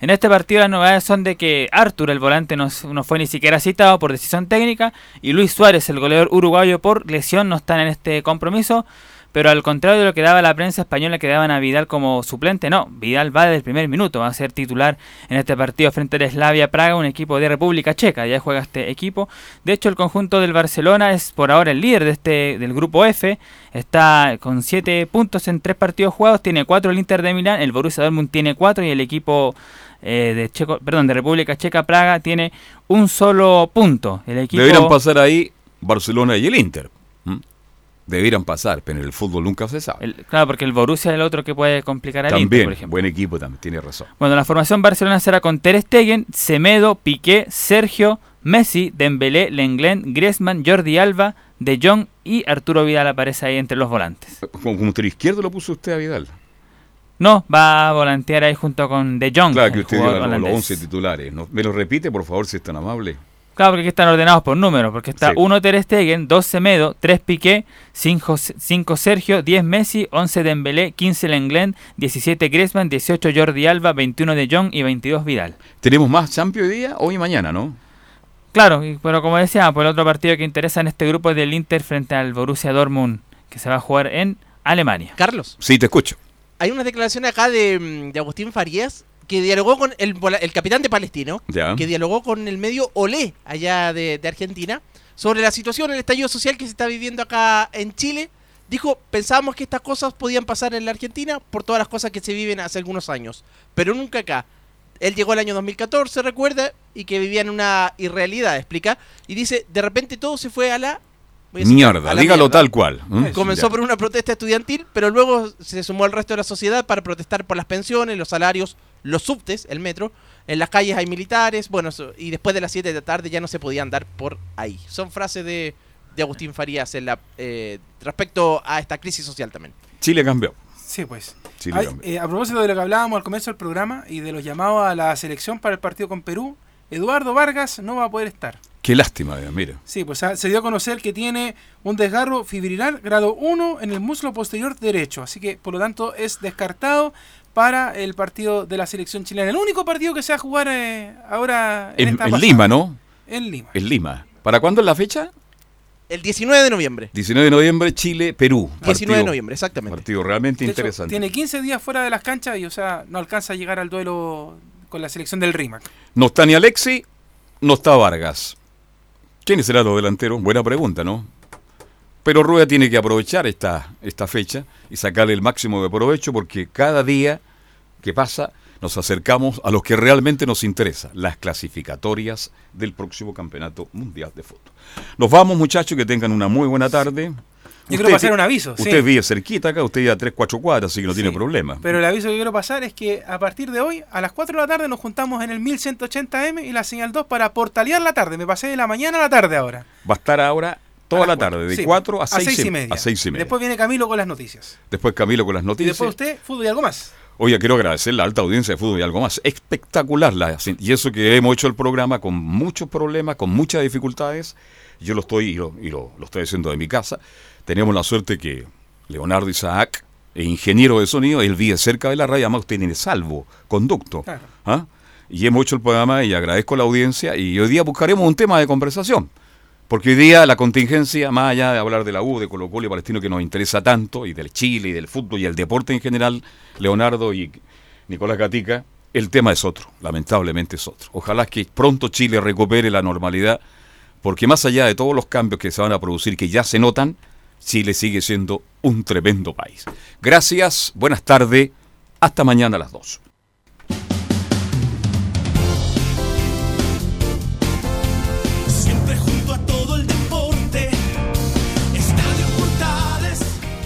En este partido las novedades son de que Artur, el volante, no, no fue ni siquiera citado por decisión técnica y Luis Suárez, el goleador uruguayo, por lesión no están en este compromiso. Pero al contrario de lo que daba la prensa española que daban a Vidal como suplente, no, Vidal va desde el primer minuto, va a ser titular en este partido frente al Slavia Praga, un equipo de República Checa, ya juega este equipo. De hecho, el conjunto del Barcelona es por ahora el líder de este del grupo F, está con 7 puntos en 3 partidos jugados, tiene 4 el Inter de Milán, el Borussia Dortmund tiene 4 y el equipo eh, de Checo, perdón, de República Checa Praga tiene un solo punto. El equipo Deberían pasar ahí Barcelona y el Inter. Debieran pasar, pero en el fútbol nunca se sabe. el- claro, porque el Borussia es el otro que puede complicar al Inter, También, por ejemplo. buen equipo también, tiene razón. Bueno, la formación Barcelona será con Ter Stegen, Semedo, Piqué, Sergio, Messi, Dembélé, Lenglen, Griezmann, Jordi Alba, De Jong y Arturo Vidal aparece ahí entre los volantes. Como, como izquierdo lo puso usted a Vidal. No, va a volantear ahí junto con De Jong. Claro que usted dio los, los holandés. 11 titulares. ¿no? ¿Me lo repite, por favor, si es tan amable? Claro, porque aquí están ordenados por número, porque está Sí. 1 Ter Stegen, 2 Semedo, 3 Piqué, 5 Sergio, 10 Messi, 11 Dembélé, 15 Lenglen, 17 Griezmann, 18 Jordi Alba, 21 De Jong y 22 Vidal. ¿Tenemos más Champions hoy día? Hoy y mañana, ¿no? Claro, y- pero como decía, pues el otro partido que interesa en este grupo es del Inter frente al Borussia Dortmund, que se va a jugar en Alemania. Carlos, Sí, te escucho. hay una declaración acá de, mm, de Agustín Farías que dialogó con el, capitán de Palestino, Ya. que dialogó con el medio Olé, allá de, de Argentina, sobre la situación, el estallido social que se está viviendo acá en Chile. Dijo, pensábamos que estas cosas podían pasar en la Argentina por todas las cosas que se viven hace algunos años, pero nunca acá. Él llegó el año 2014, recuerda, y que vivía en una irrealidad, explica, y dice, de repente todo se fue a la... decir, Mierda, a la dígalo mierda. tal cual. ¿m? Comenzó Ya. por una protesta estudiantil, pero luego se sumó al resto de la sociedad para protestar por las pensiones, los salarios, los subtes, el metro. En las calles hay militares, bueno, y después de las 7 de la tarde ya no se podía andar por ahí. Son frases de, de Agustín Farías en la, eh, respecto a esta crisis social también. Chile cambió. Sí, pues. Chile Ay, cambió. eh, a propósito de lo que hablábamos al comienzo del programa y de los llamados a la selección para el partido con Perú, Eduardo Vargas no va a poder estar. Qué lástima, mira. Sí, pues ah, se dio a conocer que tiene un desgarro fibrilar grado 1 en el muslo posterior derecho, así que por lo tanto es descartado para el partido de la selección chilena. El único partido que se va a jugar eh, ahora en, En, esta en. Lima, ¿no? En Lima. En Lima. ¿Para cuándo es la fecha? El 19 de noviembre. 19 de noviembre, Chile, Perú. 19 de Partido- noviembre, exactamente. Partido realmente hecho, interesante. tiene 15 días fuera de las canchas y, o sea, no alcanza a llegar al duelo con la selección del RIMAC. No está ni Alexi, no está Vargas. ¿Quiénes serán los delanteros? Buena pregunta, ¿no? Pero Rueda tiene que aprovechar esta, esta fecha y sacarle el máximo de provecho porque cada día que pasa nos acercamos a lo que realmente nos interesa, las clasificatorias del próximo Campeonato Mundial de Fútbol. Nos vamos muchachos, que tengan una muy buena tarde. Yo quiero pasar un aviso, Usted sí. vive cerquita acá, usted ya a 3, 4 cuadras, así que no tiene problema. Pero el aviso que quiero pasar es que a partir de hoy, a las 4 de la tarde, nos juntamos en el 1180M y la señal 2 para portalear la tarde. Me pasé de la mañana a la tarde ahora. Va a estar ahora toda la tarde, de Sí, 4 a 6 seis y media. A seis y media. Después viene Camilo con las noticias. Después Camilo con las Y noticias. después usted, fútbol y algo más. Oye, quiero agradecer la alta audiencia de fútbol y algo más. Espectacular. La, y eso que hemos hecho el programa con muchos problemas, con muchas dificultades. Yo lo estoy, y lo, y lo, lo estoy haciendo de mi casa. Tenemos la suerte que Leonardo Isaac, ingeniero de sonido, él vive cerca de la radio, además usted tiene salvo, conducto. Claro. ¿Ah? Y hemos hecho el programa y agradezco a la audiencia. Y hoy día buscaremos un tema de conversación. Porque hoy día la contingencia, más allá de hablar de la U, de Colo Colo y Palestino, que nos interesa tanto, y del Chile, y del fútbol, y el deporte en general, Leonardo y Nicolás Gatica, el tema es otro, lamentablemente es otro. Ojalá que pronto Chile recupere la normalidad, porque más allá de todos los cambios que se van a producir, que ya se notan, Chile sigue siendo un tremendo país. Gracias, buenas tardes, hasta mañana a las 2.